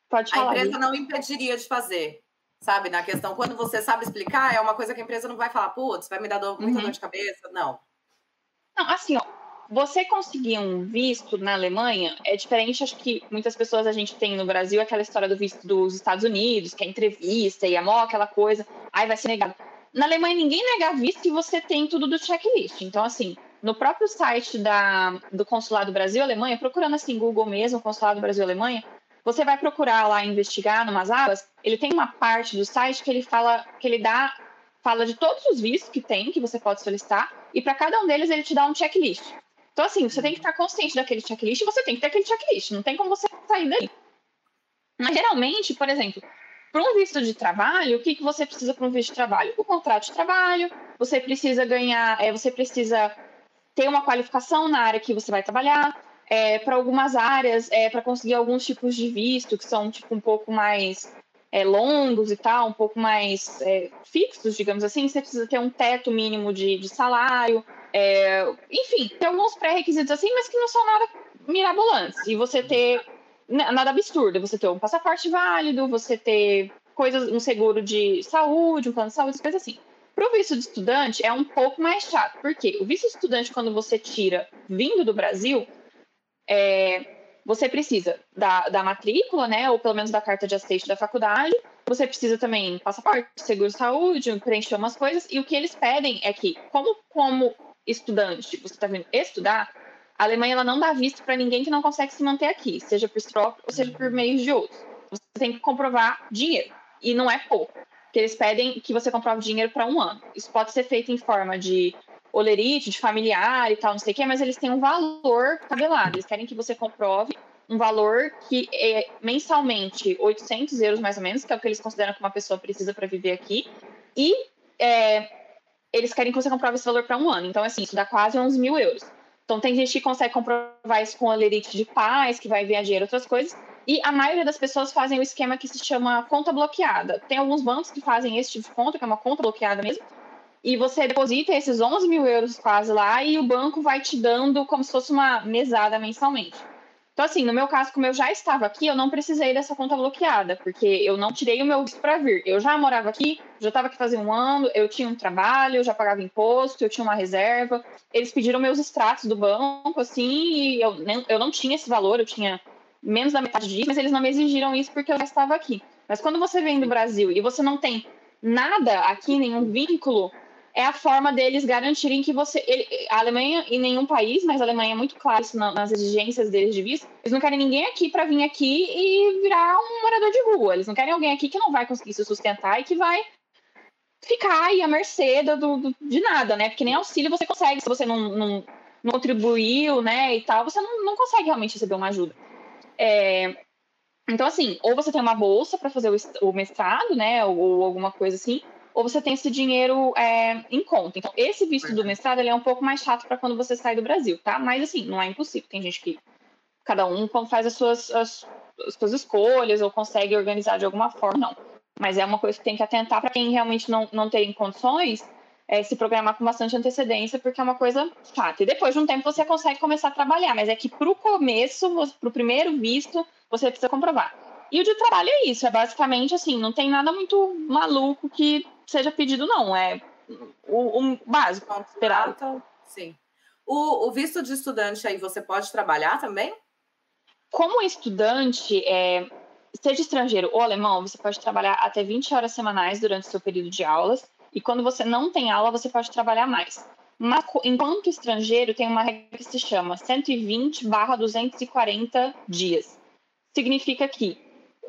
Pode falar. A empresa não impediria de fazer. Sabe, na questão, quando você sabe explicar, é uma coisa que a empresa não vai falar, putz, vai me dar dor, muita uhum. dor de cabeça. Não. Não, assim, ó, você conseguir um visto na Alemanha é diferente, acho que muitas pessoas a gente tem no Brasil aquela história do visto dos Estados Unidos, que é entrevista e amor, aquela coisa, aí vai ser negado. Na Alemanha ninguém nega visto e você tem tudo do checklist. Então, assim, no próprio site da, do Consulado Brasil-Alemanha, procurando assim, Google mesmo, Consulado Brasil-Alemanha, você vai procurar lá investigar numas abas, ele tem uma parte do site que ele fala, que ele dá, fala de todos os vistos que tem, que você pode solicitar, e para cada um deles ele te dá um checklist. Então, assim, você tem que estar consciente daquele checklist e você tem que ter aquele checklist, não tem como você sair daí. Mas geralmente, por exemplo, para um visto de trabalho, o que, que você precisa para um visto de trabalho? O contrato de trabalho, você precisa ganhar, é, você precisa ter uma qualificação na área que você vai trabalhar. É, para algumas áreas, é, para conseguir alguns tipos de visto que são tipo um pouco mais é, longos e tal, um pouco mais é, fixos, digamos assim, você precisa ter um teto mínimo de, de salário, é, enfim, tem alguns pré-requisitos assim, mas que não são nada mirabolantes. E você ter nada absurdo. Você ter um passaporte válido, você ter coisas, um seguro de saúde, um plano de saúde, coisas assim. Para o visto de estudante é um pouco mais chato, porque o visto de estudante, quando você tira vindo do Brasil, é, você precisa da, da matrícula, né, ou pelo menos da carta de aceite da faculdade, você precisa também passaporte, seguro de saúde, preencher umas coisas, e o que eles pedem é que, como, como estudante, você está vindo estudar, a Alemanha ela não dá visto para ninguém que não consegue se manter aqui, seja por próprio ou seja por meios de outros. Você tem que comprovar dinheiro, e não é pouco que eles pedem que você comprove dinheiro para um ano. Isso pode ser feito em forma de olerite, de familiar e tal, não sei o quê, mas eles têm um valor tabelado. Eles querem que você comprove um valor que é mensalmente 800 euros mais ou menos, que é o que eles consideram que uma pessoa precisa para viver aqui, e é, eles querem que você comprove esse valor para um ano. Então, assim, isso dá quase uns mil euros. Então, tem gente que consegue comprovar isso com olerite de paz, que vai dinheiro, outras coisas, e a maioria das pessoas fazem o esquema que se chama conta bloqueada. Tem alguns bancos que fazem esse tipo de conta, que é uma conta bloqueada mesmo. E você deposita esses 11 mil euros quase lá e o banco vai te dando como se fosse uma mesada mensalmente. Então, assim, no meu caso, como eu já estava aqui, eu não precisei dessa conta bloqueada, porque eu não tirei o meu visto para vir. Eu já morava aqui, já estava aqui fazia um ano, eu tinha um trabalho, eu já pagava imposto, eu tinha uma reserva. Eles pediram meus extratos do banco, assim, e eu, eu não tinha esse valor, eu tinha menos da metade disso, mas eles não me exigiram isso porque eu já estava aqui. Mas quando você vem do Brasil e você não tem nada aqui, nenhum vínculo, é a forma deles garantirem que você. Ele, a Alemanha, em nenhum país, mas a Alemanha é muito clara isso nas exigências deles de visto, eles não querem ninguém aqui para vir aqui e virar um morador de rua. Eles não querem alguém aqui que não vai conseguir se sustentar e que vai ficar aí à mercê do, do, de nada, né? Porque nem auxílio você consegue, se você não, não, não contribuiu, né, e tal, você não, não consegue realmente receber uma ajuda. É, então, assim, ou você tem uma bolsa para fazer o, mestrado, né, ou, ou, alguma coisa assim, ou você tem esse dinheiro é, em conta. Então, esse visto do mestrado ele é um pouco mais chato para quando você sai do Brasil, tá? Mas, assim, não é impossível. Tem gente que, cada um faz as suas, as, as suas escolhas ou consegue organizar de alguma forma, não. Mas é uma coisa que tem que atentar para quem realmente não, não tem condições, é, se programar com bastante antecedência, porque é uma coisa chata. E depois de um tempo você consegue começar a trabalhar, mas é que para o começo, para o primeiro visto, você precisa comprovar. E o de trabalho é isso, é basicamente assim, não tem nada muito maluco que seja pedido, não. É o, o básico, esperado. Sim. O, o, visto de estudante aí, você pode trabalhar também? Como estudante, é, seja estrangeiro ou alemão, você pode trabalhar até 20 horas semanais durante o seu período de aulas. E quando você não tem aula, você pode trabalhar mais. Mas, enquanto estrangeiro, tem uma regra que se chama 120/240 dias. Significa que,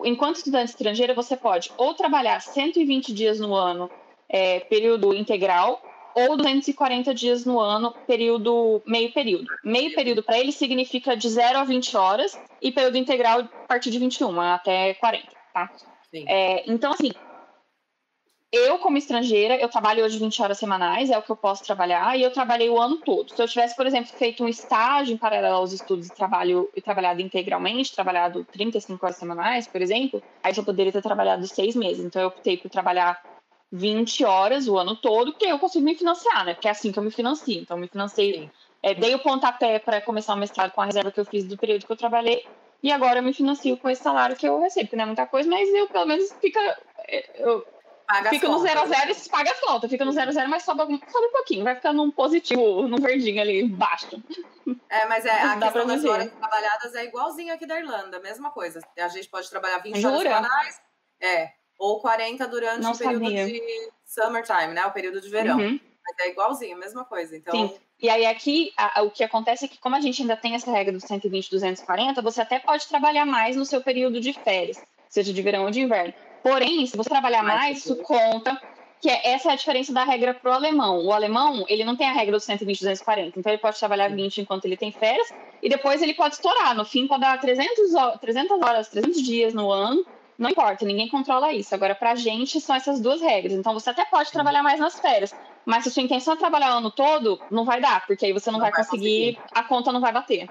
enquanto estudante estrangeiro, você pode ou trabalhar 120 dias no ano, é, período integral, ou 240 dias no ano, período meio período. Meio período para ele significa de 0 a 20 horas e período integral a partir de 21 até 40, tá? É, então, assim, eu, como estrangeira, eu trabalho hoje 20 horas semanais, é o que eu posso trabalhar, e eu trabalhei o ano todo. Se eu tivesse, por exemplo, feito um estágio em paralelo aos estudos e, trabalho, e trabalhado integralmente, trabalhado 35 horas semanais, por exemplo, aí eu poderia ter trabalhado seis meses. Então, eu optei por trabalhar 20 horas o ano todo, porque eu consigo me financiar, né? Porque é assim que eu me financio. Então, eu me financei, é, dei o pontapé para começar o mestrado com a reserva que eu fiz do período que eu trabalhei, e agora eu me financio com esse salário que eu recebo, que não é muita coisa, mas eu, pelo menos, fica. É, eu, Paga fica no 0 a 0 e paga as contas. Fica no 0 a 0 mas sobe, sobe um pouquinho. Vai ficar num positivo, num verdinho ali baixo. É, mas é, a Dá questão das horas trabalhadas é igualzinho aqui da Irlanda. Mesma coisa. A gente pode trabalhar 20 Jura? horas semanais. É. Ou 40 durante Não o período sabia. de summertime, né? O período de verão. Uhum. Mas é igualzinho, a mesma coisa. Então... Sim. E aí aqui, a, o que acontece é que como a gente ainda tem essa regra dos 120, 240, você até pode trabalhar mais no seu período de férias, seja de verão ou de inverno. Porém, se você trabalhar mais, isso conta que é, essa é a diferença da regra para o alemão. O alemão, ele não tem a regra dos 120, 240. Então, ele pode trabalhar 20 enquanto ele tem férias e depois ele pode estourar. No fim, pode dar 300, 300 horas, 300 dias no ano. Não importa, ninguém controla isso. Agora, para a gente, são essas duas regras. Então, você até pode trabalhar mais nas férias. Mas se a sua intenção é trabalhar o ano todo, não vai dar, porque aí você não, não vai, vai conseguir, conseguir, a conta não vai bater.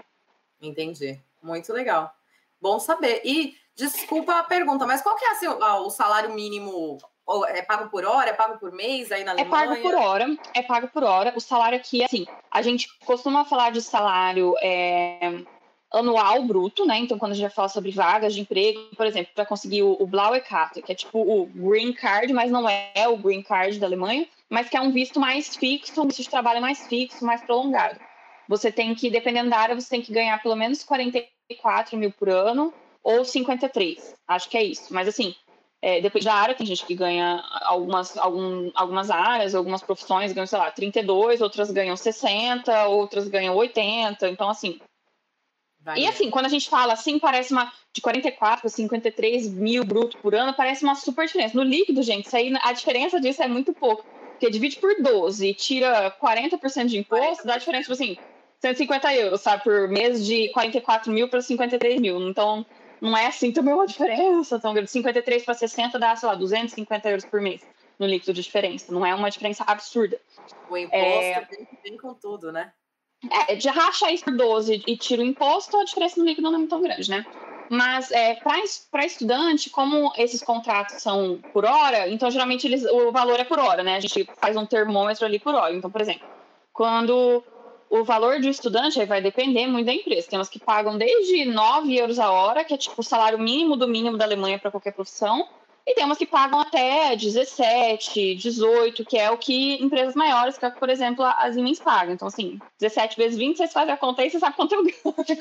Entendi. Muito legal. Bom saber. E Desculpa a pergunta, mas qual que é assim, o salário mínimo? É pago por hora? É pago por mês aí na Alemanha? É pago por hora. É pago por hora. O salário aqui, assim, a gente costuma falar de salário é, anual bruto, né? Então, quando a gente vai falar sobre vagas de emprego, por exemplo, para conseguir o, o Blaue Karte, que é tipo o Green Card, mas não é o Green Card da Alemanha, mas que é um visto mais fixo, um visto de trabalho mais fixo, mais prolongado. Você tem que, dependendo da área, você tem que ganhar pelo menos 44 mil por ano ou 53. Acho que é isso. Mas assim, é, depende da área, tem gente que ganha algumas, algum, algumas áreas, algumas profissões ganham, sei lá, 32, outras ganham 60, outras ganham 80. Então, assim, Vai e assim, quando a gente fala assim, parece uma de 44 a 53 mil bruto por ano, parece uma super diferença. No líquido, gente, isso aí, a diferença disso é muito pouco. Porque divide por 12 e tira 40% de imposto, dá diferença, tipo assim, 150 euros, sabe? Por mês de 44 mil para 53 mil. Então, não é assim também uma diferença tão grande. 53 para 60 dá, sei lá, 250 euros por mês no líquido de diferença. Não é uma diferença absurda. O imposto é... vem com tudo, né? É, de racha isso por 12 e tira o imposto, a diferença no líquido não é muito grande, né? Mas é, para estudante, como esses contratos são por hora, então geralmente eles, o valor é por hora, né? A gente faz um termômetro ali por hora. Então, por exemplo, quando o valor de estudante aí vai depender muito da empresa. Tem umas que pagam desde 9 euros a hora, que é tipo o salário mínimo do mínimo da Alemanha para qualquer profissão, e tem umas que pagam até 17, 18, que é o que empresas maiores, que é, por exemplo, a Siemens paga. Então, assim, 17 vezes 20, você faz a conta aí, você sabe quanto eu ganho.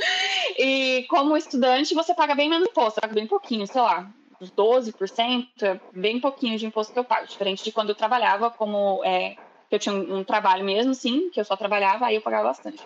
E como estudante, você paga bem menos imposto, paga bem pouquinho, sei lá, 12%, é bem pouquinho de imposto que eu pago, diferente de quando eu trabalhava como. É, eu tinha um, um trabalho mesmo, sim, que eu só trabalhava, aí eu pagava bastante.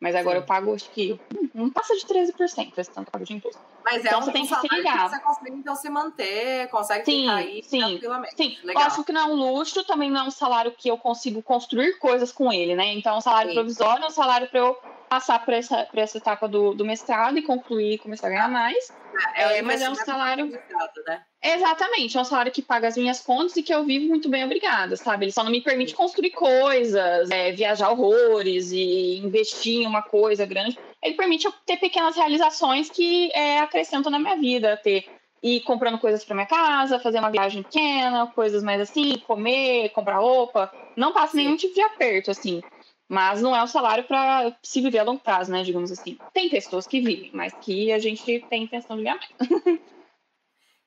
Mas agora Sim. eu pago, acho que não passa de 13% esse tanto pago de imposto. Mas é então, um você tem que se ligar. você consegue então se manter, consegue sim, ficar aí sim, tranquilamente. Sim, Legal. acho que não é um luxo, também não é um salário que eu consigo construir coisas com ele, né? Então, é um salário sim. provisório, é um salário para eu passar por essa, por essa etapa do, do mestrado e concluir e começar a ganhar mais. É, é mas é um salário. Né? Exatamente, é um salário que paga as minhas contas e que eu vivo muito bem, obrigada, sabe? Ele só não me permite construir coisas, é, viajar horrores e investir em uma coisa grande. Ele permite eu ter pequenas realizações que é, acrescentam na minha vida, ter ir comprando coisas para minha casa, fazer uma viagem pequena, coisas mais assim, comer, comprar roupa. Não passa nenhum tipo de aperto, assim. Mas não é um salário para se viver a longo prazo, né? Digamos assim. Tem pessoas que vivem, mas que a gente tem intenção de ganhar mais.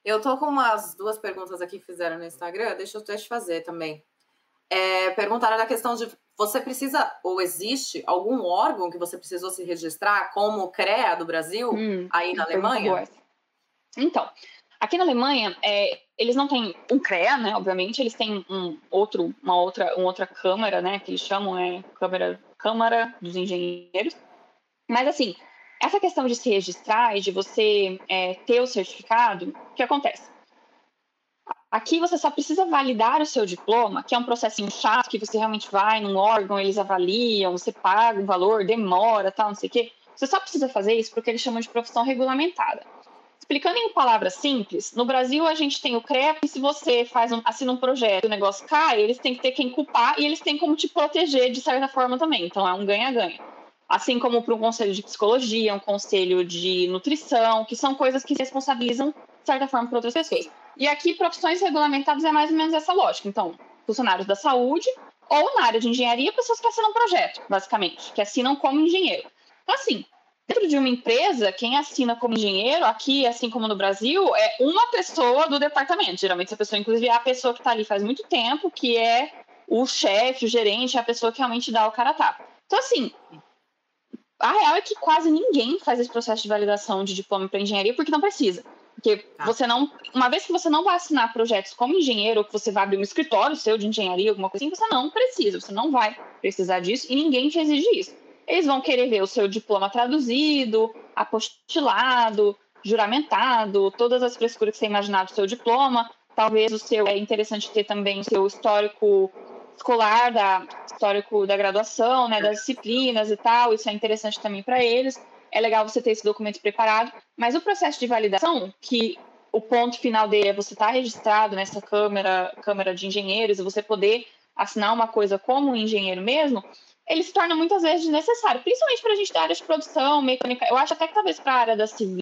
eu tô com umas duas perguntas aqui que fizeram no Instagram, deixa eu te fazer também. É, perguntaram da questão de você precisa, ou existe algum órgão que você precisou se registrar, como o CREA do Brasil, hum, aí na Alemanha? Então, Aqui na Alemanha, é, eles não têm um CREA, né? Obviamente, eles têm um outro, uma outra, uma outra câmara, né? Que eles chamam é câmara, câmara dos engenheiros. Mas assim, essa questão de se registrar e de você é, ter o certificado, o que acontece? Aqui você só precisa validar o seu diploma, que é um processinho chato, que você realmente vai num órgão, eles avaliam, você paga um valor, demora, tal, não sei o quê. Você só precisa fazer isso porque eles chamam de profissão regulamentada. Explicando em palavras simples, no Brasil a gente tem o CREA, e se você faz um, assina um projeto e o negócio cai, eles têm que ter quem culpar e eles têm como te proteger de certa forma também. Então é um ganha-ganha. Assim como para um conselho de psicologia, um conselho de nutrição, que são coisas que se responsabilizam de certa forma por outras pessoas. E aqui, profissões regulamentadas é mais ou menos essa lógica. Então, funcionários da saúde ou na área de engenharia, pessoas que assinam projeto, basicamente, que assinam como engenheiro. Então, assim, dentro de uma empresa, quem assina como engenheiro, aqui, assim como no Brasil, é uma pessoa do departamento. Geralmente, essa pessoa, inclusive, é a pessoa que está ali faz muito tempo, que é o chefe, o gerente, é a pessoa que realmente dá o cara tapa. Então, assim, a real é que quase ninguém faz esse processo de validação de diploma para engenharia porque não precisa. Porque ah. você não. Uma vez que você não vai assinar projetos como engenheiro, ou que você vai abrir um escritório seu de engenharia, alguma coisa assim, você não precisa, você não vai precisar disso e ninguém te exige isso. Eles vão querer ver o seu diploma traduzido, apostilado, juramentado, todas as frescuras que você imaginar do seu diploma. Talvez o seu é interessante ter também o seu histórico escolar, da histórico da graduação, né, das disciplinas e tal. Isso é interessante também para eles. É legal você ter esse documento preparado. Mas o processo de validação, que o ponto final dele é você estar tá registrado nessa câmara, câmara de engenheiros e você poder assinar uma coisa como um engenheiro mesmo, ele se torna muitas vezes desnecessário, principalmente para a gente da área de produção, mecânica. Eu acho até que talvez para a área da civil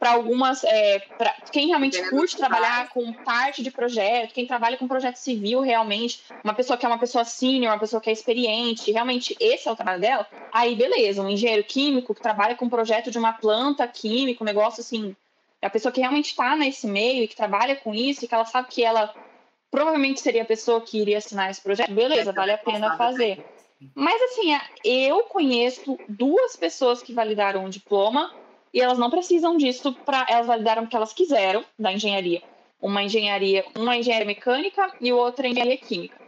para algumas, é, para quem realmente curte trabalhar com parte de projeto, quem trabalha com projeto civil realmente, uma pessoa que é uma pessoa sênior, uma pessoa que é experiente, realmente esse é o trabalho dela, aí beleza, um engenheiro químico que trabalha com um projeto de uma planta química, um negócio assim, a pessoa que realmente está nesse meio e que trabalha com isso, e que ela sabe que ela provavelmente seria a pessoa que iria assinar esse projeto, beleza, vale a pena fazer. Mas assim, eu conheço duas pessoas que validaram o diploma e elas não precisam disso para elas validaram porque elas quiseram da engenharia. Uma engenharia, uma engenharia mecânica e outra engenharia química.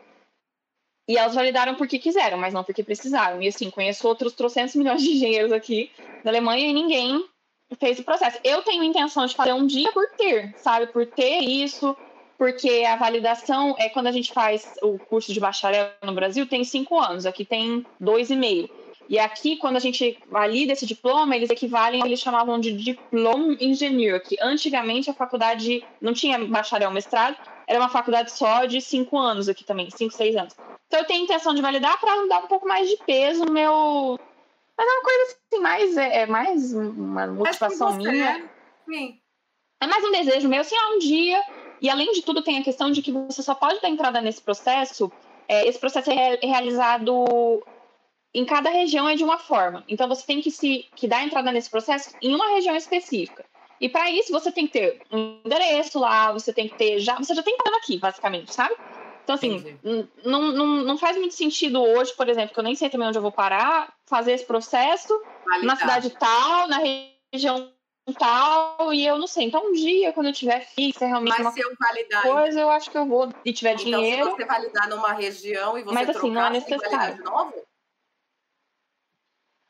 E elas validaram porque quiseram, mas não porque precisaram. E assim, conheço outros trocentos milhões de engenheiros aqui da Alemanha e ninguém fez o processo. Eu tenho intenção de fazer um dia por ter, sabe? Por ter isso, porque a validação é quando a gente faz o curso de bacharel no Brasil, tem cinco anos, aqui tem dois e meio. E aqui, quando a gente valida esse diploma, eles equivalem, eles chamavam de diploma engineer, que antigamente a faculdade não tinha bacharel mestrado, era uma faculdade só de cinco anos aqui também, cinco, seis anos. Então eu tenho intenção de validar para dar um pouco mais de peso no meu. Mas é uma coisa assim, mais, é, é mais uma motivação minha. Sim. É mais um desejo meu, assim, ah, um dia. E além de tudo, tem a questão de que você só pode dar entrada nesse processo. É, esse processo é realizado em cada região é de uma forma. Então você tem que se que dar entrada nesse processo em uma região específica. E para isso você tem que ter um endereço lá, você tem que ter já, você já tem que estar aqui, basicamente, sabe? Então assim, não, não, não faz muito sentido hoje, por exemplo, que eu nem sei também onde eu vou parar, fazer esse processo Validar. na cidade tal, na região tal, e eu não sei. Então um dia, quando eu tiver fixa, realmente Mas uma se eu validar, coisa, eu acho que eu vou e tiver então, dinheiro. Se você validar numa região e você Mas, assim, trocar, não é necessário. de novo?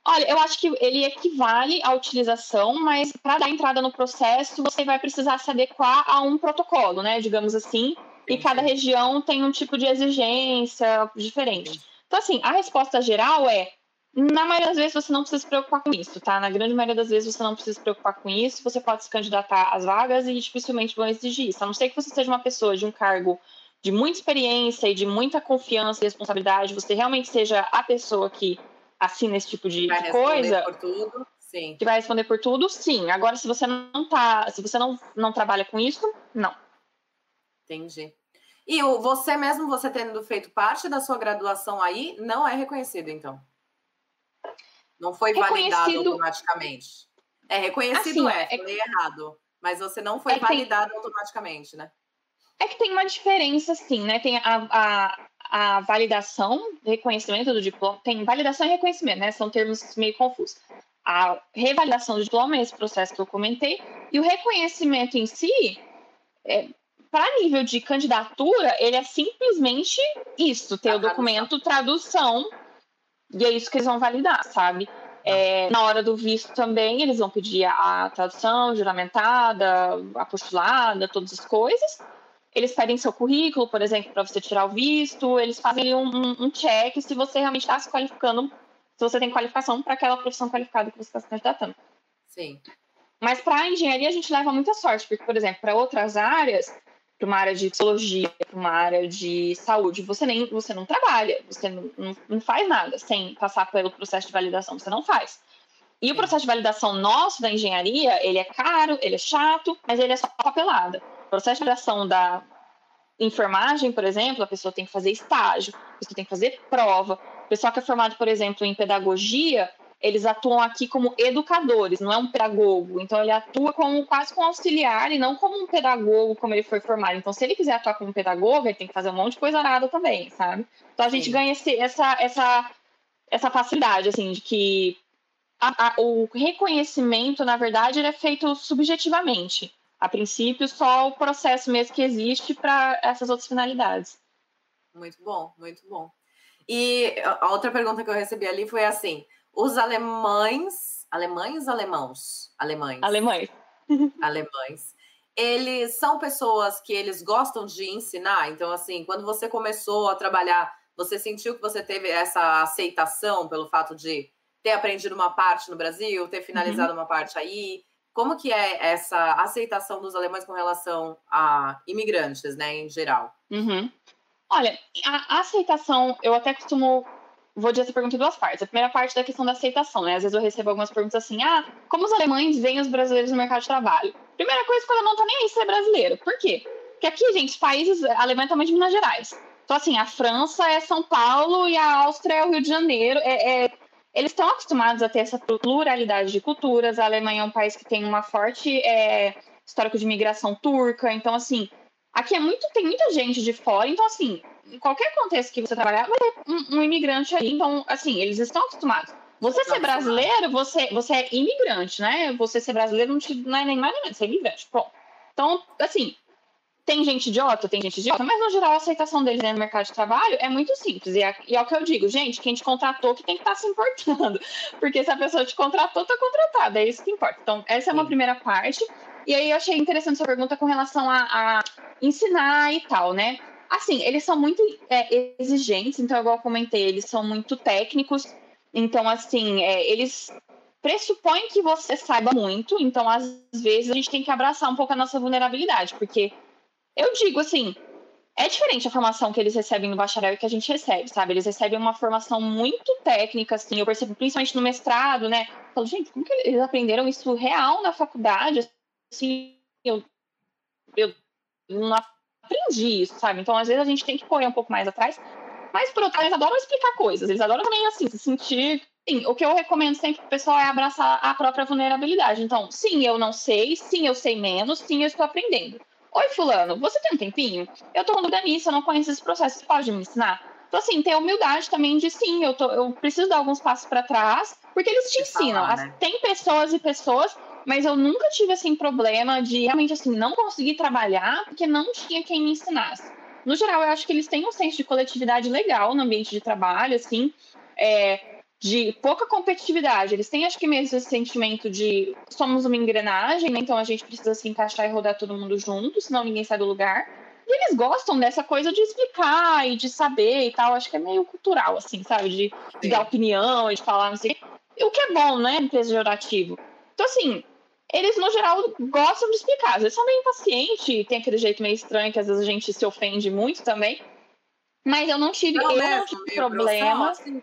Olha, eu acho que ele equivale à utilização, mas para dar entrada no processo, você vai precisar se adequar a um protocolo, né? Digamos assim, e cada região tem um tipo de exigência diferente. Então, assim, a resposta geral é: na maioria das vezes você não precisa se preocupar com isso, tá? Na grande maioria das vezes você não precisa se preocupar com isso, você pode se candidatar às vagas e dificilmente vão exigir isso. A não ser que você seja uma pessoa de um cargo de muita experiência e de muita confiança e responsabilidade, você realmente seja a pessoa que assina esse tipo de, vai coisa. Por tudo, sim. Que vai responder por tudo, sim. Agora, se você não tá, se você não, não trabalha com isso, não. Entendi. E o, você mesmo, você tendo feito parte da sua graduação aí, não é reconhecido, então? Não foi validado automaticamente. É reconhecido, assim, é, é, falei errado. Mas você não foi é validado tem... automaticamente, né? É que tem uma diferença, sim, né? Tem a, a, a validação, reconhecimento do diploma, tem validação e reconhecimento, né? São termos meio confusos. A revalidação do diploma é esse processo que eu comentei, e o reconhecimento em si, é, para nível de candidatura, ele é simplesmente isso, ter a o documento, tradução, e é isso que eles vão validar, sabe? É, na hora do visto também, eles vão pedir a tradução juramentada, apostulada, todas as coisas eles pedem seu currículo, por exemplo, para você tirar o visto, eles fazem um, um check se você realmente está se qualificando, se você tem qualificação para aquela profissão qualificada que você está se candidatando. Sim. Mas para a engenharia a gente leva muita sorte, porque, por exemplo, para outras áreas, para uma área de psicologia, para uma área de saúde, você nem você não trabalha, você não, não, não faz nada sem passar pelo processo de validação, você não faz. E o processo de validação nosso da engenharia, ele é caro, ele é chato, mas ele é só papelada processo de ação da enfermagem, por exemplo, a pessoa tem que fazer estágio, a pessoa tem que fazer prova. O pessoal que é formado, por exemplo, em pedagogia, eles atuam aqui como educadores, não é um pedagogo. Então, ele atua como quase como auxiliar e não como um pedagogo, como ele foi formado. Então, se ele quiser atuar como pedagogo, ele tem que fazer um monte de coisa nada também, sabe? Então, a gente Sim. ganha esse, essa, essa, essa facilidade, assim, de que a, a, o reconhecimento, na verdade, ele é feito subjetivamente. A princípio, só o processo mesmo que existe para essas outras finalidades. Muito bom, muito bom. E a outra pergunta que eu recebi ali foi assim: os alemães, alemães, alemãos, alemães, alemães, alemães, eles são pessoas que eles gostam de ensinar. Então, assim, quando você começou a trabalhar, você sentiu que você teve essa aceitação pelo fato de ter aprendido uma parte no Brasil, ter finalizado uhum. uma parte aí? Como que é essa aceitação dos alemães com relação a imigrantes, né, em geral? Uhum. Olha, a aceitação, eu até costumo vou dizer essa pergunta em duas partes. A primeira parte da questão da aceitação, né? Às vezes eu recebo algumas perguntas assim: ah, como os alemães veem os brasileiros no mercado de trabalho? Primeira coisa, quando não tô nem aí ser brasileiro. Por quê? Porque aqui, gente, países, a Alemanha é tamanho de Minas Gerais. Então, assim, a França é São Paulo e a Áustria é o Rio de Janeiro. É, é, eles estão acostumados a ter essa pluralidade de culturas. A Alemanha é um país que tem uma forte é, histórico de migração turca. Então, assim, aqui é muito, tem muita gente de fora. Então, assim, em qualquer contexto que você trabalhar, vai ter um, um imigrante aí. Então, assim, eles estão acostumados. Você ser brasileiro, você, você é imigrante, né? Você ser brasileiro não, te, não é nem mais nem menos, você é imigrante. Bom, então, assim, tem gente idiota, tem gente idiota, mas no geral a aceitação deles no mercado de trabalho é muito simples. E é, e é o que eu digo, gente, quem te contratou que tem que estar tá se importando. Porque se a pessoa te contratou, tá contratada, é isso que importa. Então, essa é uma primeira parte. E aí eu achei interessante sua pergunta com relação a, a ensinar e tal, né? Assim, eles são muito é, exigentes, então, igual eu comentei, eles são muito técnicos. Então, assim, é, eles pressupõem que você saiba muito, então, às vezes, a gente tem que abraçar um pouco a nossa vulnerabilidade, porque eu digo assim, é diferente a formação que eles recebem no bacharel e que a gente recebe, sabe? Eles recebem uma formação muito técnica, assim, eu percebo principalmente no mestrado, né? Eu falo, gente, como que eles aprenderam isso real na faculdade? Assim, eu, eu não aprendi isso, sabe? Então, às vezes, a gente tem que correr um pouco mais atrás. Mas, por outro lado, eles adoram explicar coisas. Eles adoram também, assim, se sentir... Sim, o que eu recomendo sempre pro pessoal é abraçar a própria vulnerabilidade. Então, sim, eu não sei. Sim, eu sei menos. Sim, eu estou aprendendo Oi, fulano, você tem um tempinho? Eu tô com dúvida nisso, eu não conheço esse processo, você pode me ensinar? Então, assim, ter humildade também de sim, eu, tô, eu preciso dar alguns passos para trás, porque eles te ensinam. Falar, né? Tem pessoas e pessoas, mas eu nunca tive, assim, problema de realmente, assim, não conseguir trabalhar porque não tinha quem me ensinasse. No geral, eu acho que eles têm um senso de coletividade legal no ambiente de trabalho, assim. É, de pouca competitividade. Eles têm, acho que mesmo esse sentimento de somos uma engrenagem, né? então a gente precisa se encaixar e rodar todo mundo junto, senão ninguém sai do lugar. E eles gostam dessa coisa de explicar e de saber e tal. Acho que é meio cultural, assim, sabe? De, de dar opinião e de falar, não sei. O que é bom, né, empresa de orativo. Então, assim, eles, no geral, gostam de explicar. Às vezes são meio impacientes, tem aquele jeito meio estranho que às vezes a gente se ofende muito também. Mas eu não tive, não, eu não tive problema. Assim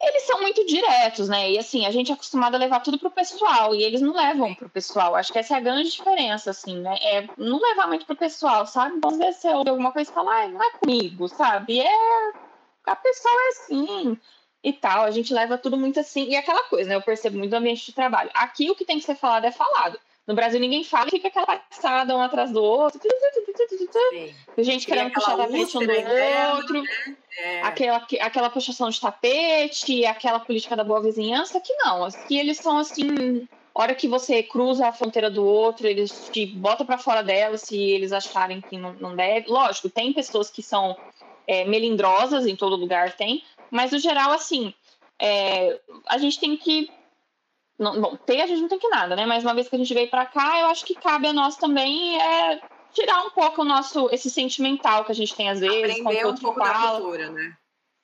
eles são muito diretos, né? E assim, a gente é acostumado a levar tudo pro pessoal e eles não levam pro pessoal. Acho que essa é a grande diferença, assim, né? É não levar muito pro pessoal, sabe? Então, às vezes você ouve alguma coisa e fala, ah, não é comigo, sabe? É. A pessoa é assim e tal. A gente leva tudo muito assim. E aquela coisa, né? Eu percebo muito no ambiente de trabalho. Aqui o que tem que ser falado é falado. No Brasil ninguém fala, fica aquela passada um atrás do outro. Sim. Gente querendo puxar tapete um do outro. Né? É. Aquela, aquela puxação de tapete, aquela política da boa vizinhança, que não. Aqui eles são assim. Hora que você cruza a fronteira do outro, eles te botam para fora dela se eles acharem que não, não deve. Lógico, tem pessoas que são é, melindrosas, em todo lugar tem, mas no geral, assim, é, a gente tem que não, bom, ter a gente não tem que nada, né? Mas uma vez que a gente veio para cá, eu acho que cabe a nós também é, tirar um pouco o nosso, esse sentimental que a gente tem às vezes. Aprender um pouco fala. da cultura, né?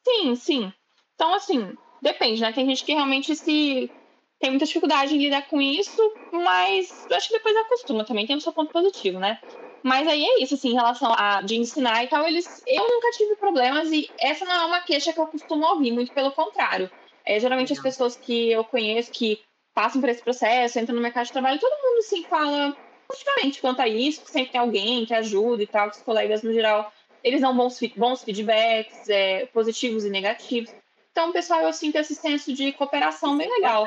Sim, sim. Então, assim, depende, né? Tem gente que realmente se tem muita dificuldade em lidar com isso, mas eu acho que depois acostuma também, tem o seu ponto positivo, né? Mas aí é isso, assim, em relação a de ensinar e tal, eles. Eu nunca tive problemas e essa não é uma queixa que eu costumo ouvir, muito pelo contrário. É, geralmente as pessoas que eu conheço que passam por esse processo, entram no mercado de trabalho, todo mundo assim fala positivamente quanto a isso, sempre tem alguém que ajuda e tal, que os colegas no geral, eles dão bons, bons feedbacks, é, positivos e negativos. Então, pessoal, eu sinto esse senso de cooperação bem legal.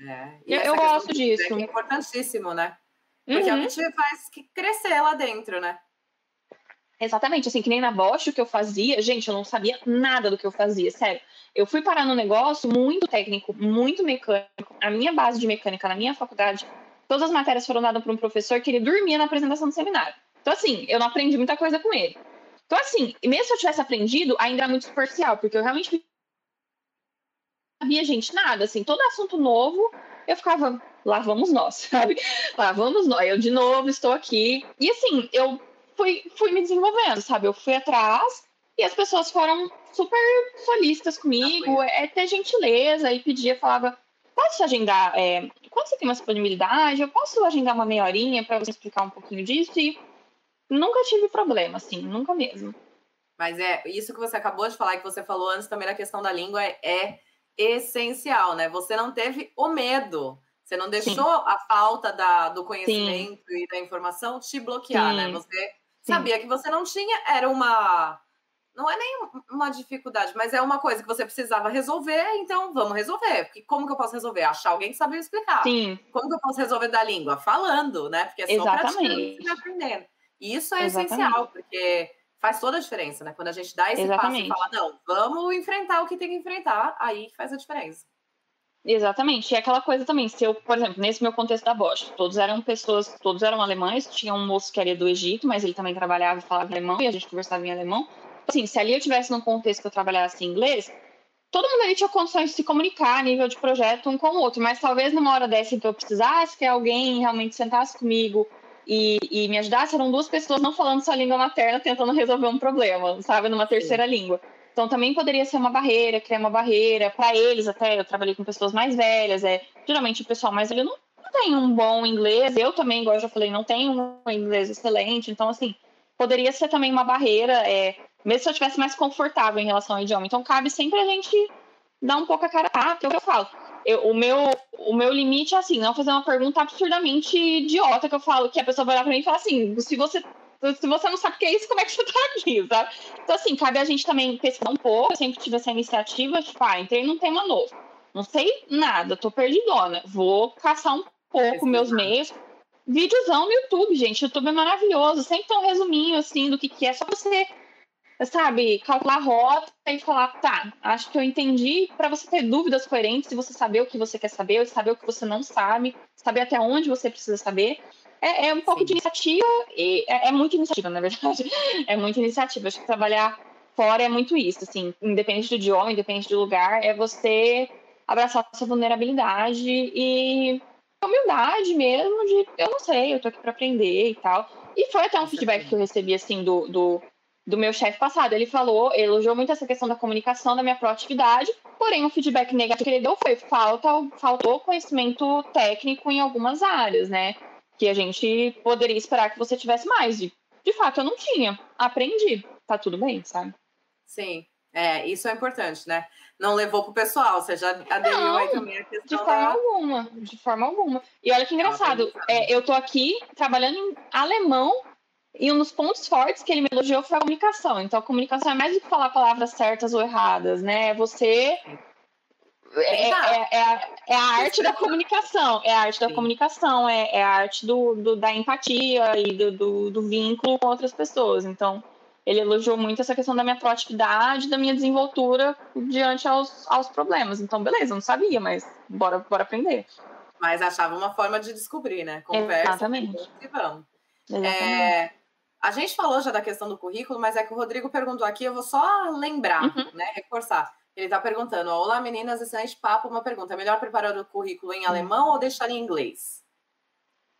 É, eu, eu gosto disso. É importantíssimo, né? Porque uhum. é o que te faz crescer lá dentro, né? Exatamente, assim, que nem na Bosch, o que eu fazia, gente, eu não sabia nada do que eu fazia, sério. Eu fui parar num negócio muito técnico, muito mecânico. A minha base de mecânica na minha faculdade, todas as matérias foram dadas por um professor que ele dormia na apresentação do seminário. Então, assim, eu não aprendi muita coisa com ele. Então, assim, mesmo se eu tivesse aprendido, ainda era muito superficial, porque eu realmente não sabia, gente, nada. Assim, todo assunto novo, eu ficava, lá vamos nós, sabe? Lá vamos nós. Eu, de novo, estou aqui. E, assim, eu fui, fui me desenvolvendo, sabe? Eu fui atrás e as pessoas foram super solistas comigo, é, é ter gentileza e pedia, falava, posso agendar, é, quando você tem uma disponibilidade, eu posso agendar uma meia horinha para você explicar um pouquinho disso e nunca tive problema, assim, nunca mesmo. Mas é isso que você acabou de falar, que você falou antes também da questão da língua, é, é essencial, né? Você não teve o medo, você não deixou Sim. a falta da, do conhecimento Sim. e da informação te bloquear, né? Sim. né? Você sabia que você não tinha, era uma. Não é nem uma dificuldade, mas é uma coisa que você precisava resolver, então vamos resolver. Porque como que eu posso resolver? Achar alguém que sabe explicar. Sim. Como que eu posso resolver da língua? Falando, né? Porque é só Exatamente. aprendendo. E isso é Exatamente. essencial, porque faz toda a diferença, né? Quando a gente dá esse Exatamente. passo e fala, não, vamos enfrentar o que tem que enfrentar, aí faz a diferença. Exatamente. E aquela coisa também, se eu, por exemplo, nesse meu contexto da Bosch, todos eram pessoas, todos eram alemães, tinha um moço que era do Egito, mas ele também trabalhava e falava alemão, e a gente conversava em alemão. Assim, se ali eu tivesse num contexto que eu trabalhasse em inglês, todo mundo ali tinha condições de se comunicar a nível de projeto um com o outro, mas talvez numa hora dessa em que eu precisasse que alguém realmente sentasse comigo e, e me ajudasse, eram duas pessoas não falando sua língua materna, tentando resolver um problema, sabe, numa terceira Sim. língua. Então também poderia ser uma barreira, criar uma barreira para eles até. Eu trabalhei com pessoas mais velhas, é geralmente o pessoal mais velho não, não tem um bom inglês. Eu também, igual eu já falei, não tenho um inglês excelente. Então assim poderia ser também uma barreira, é, mesmo se eu estivesse mais confortável em relação ao idioma. Então cabe sempre a gente dar um pouco a cara, ah, que é o que eu falo eu, o, meu, o meu limite é assim, não fazer uma pergunta absurdamente idiota que eu falo, que a pessoa vai olhar pra mim e falar assim, se você, se você não sabe o que é isso, como é que você tá aqui, sabe? Então, assim, cabe a gente também pesquisar um pouco. Eu sempre tive essa iniciativa, tipo, ah, entrei num tema novo. Não sei nada, tô perdidona. Vou caçar um pouco meus meios. Videozão no YouTube, gente. YouTube é maravilhoso. Sempre tem um resuminho, assim, do que, que é. Só você sabe, calcular a rota e falar, tá, acho que eu entendi, para você ter dúvidas coerentes e você saber o que você quer saber, saber o que você não sabe, saber até onde você precisa saber. É, é um pouco Sim. de iniciativa e é, é muita iniciativa, na verdade. É muita iniciativa. Acho que trabalhar fora é muito isso, assim, independente do idioma, independente do lugar, é você abraçar a sua vulnerabilidade e humildade mesmo de eu não sei, eu tô aqui para aprender e tal. E foi até um feedback que eu recebi assim do, do do meu chefe passado. Ele falou, elogiou muito essa questão da comunicação, da minha proatividade, porém o feedback negativo que ele deu foi falta, faltou conhecimento técnico em algumas áreas, né? Que a gente poderia esperar que você tivesse mais. De, de fato, eu não tinha. Aprendi. Tá tudo bem, sabe? Sim. É, isso é importante, né? Não levou pro pessoal, você já aderiu não, aí também a questão. De forma da... alguma, de forma alguma. E olha que engraçado, é, eu tô aqui trabalhando em alemão e um dos pontos fortes que ele me elogiou foi a comunicação. Então, a comunicação é mais do que falar palavras certas ou erradas, né? É você. É, é, é, a, é, a, arte da comunicação, é a arte da Sim. comunicação, é, é, a arte do, do da empatia e do, do, do, vínculo com outras pessoas. Então, ele elogiou muito essa questão da minha proatividade, da minha desenvoltura diante aos, aos problemas. Então, beleza, não sabia, mas bora, bora aprender. Mas achava uma forma de descobrir, né? Conversa Exatamente. e vamos. Exatamente. É, a gente falou já da questão do currículo, mas é que o Rodrigo perguntou aqui, eu vou só lembrar, uhum. né? Reforçar. Ele está perguntando: Olá, meninas, excelente papo. Uma pergunta: é melhor preparar o currículo em alemão ou deixar em inglês?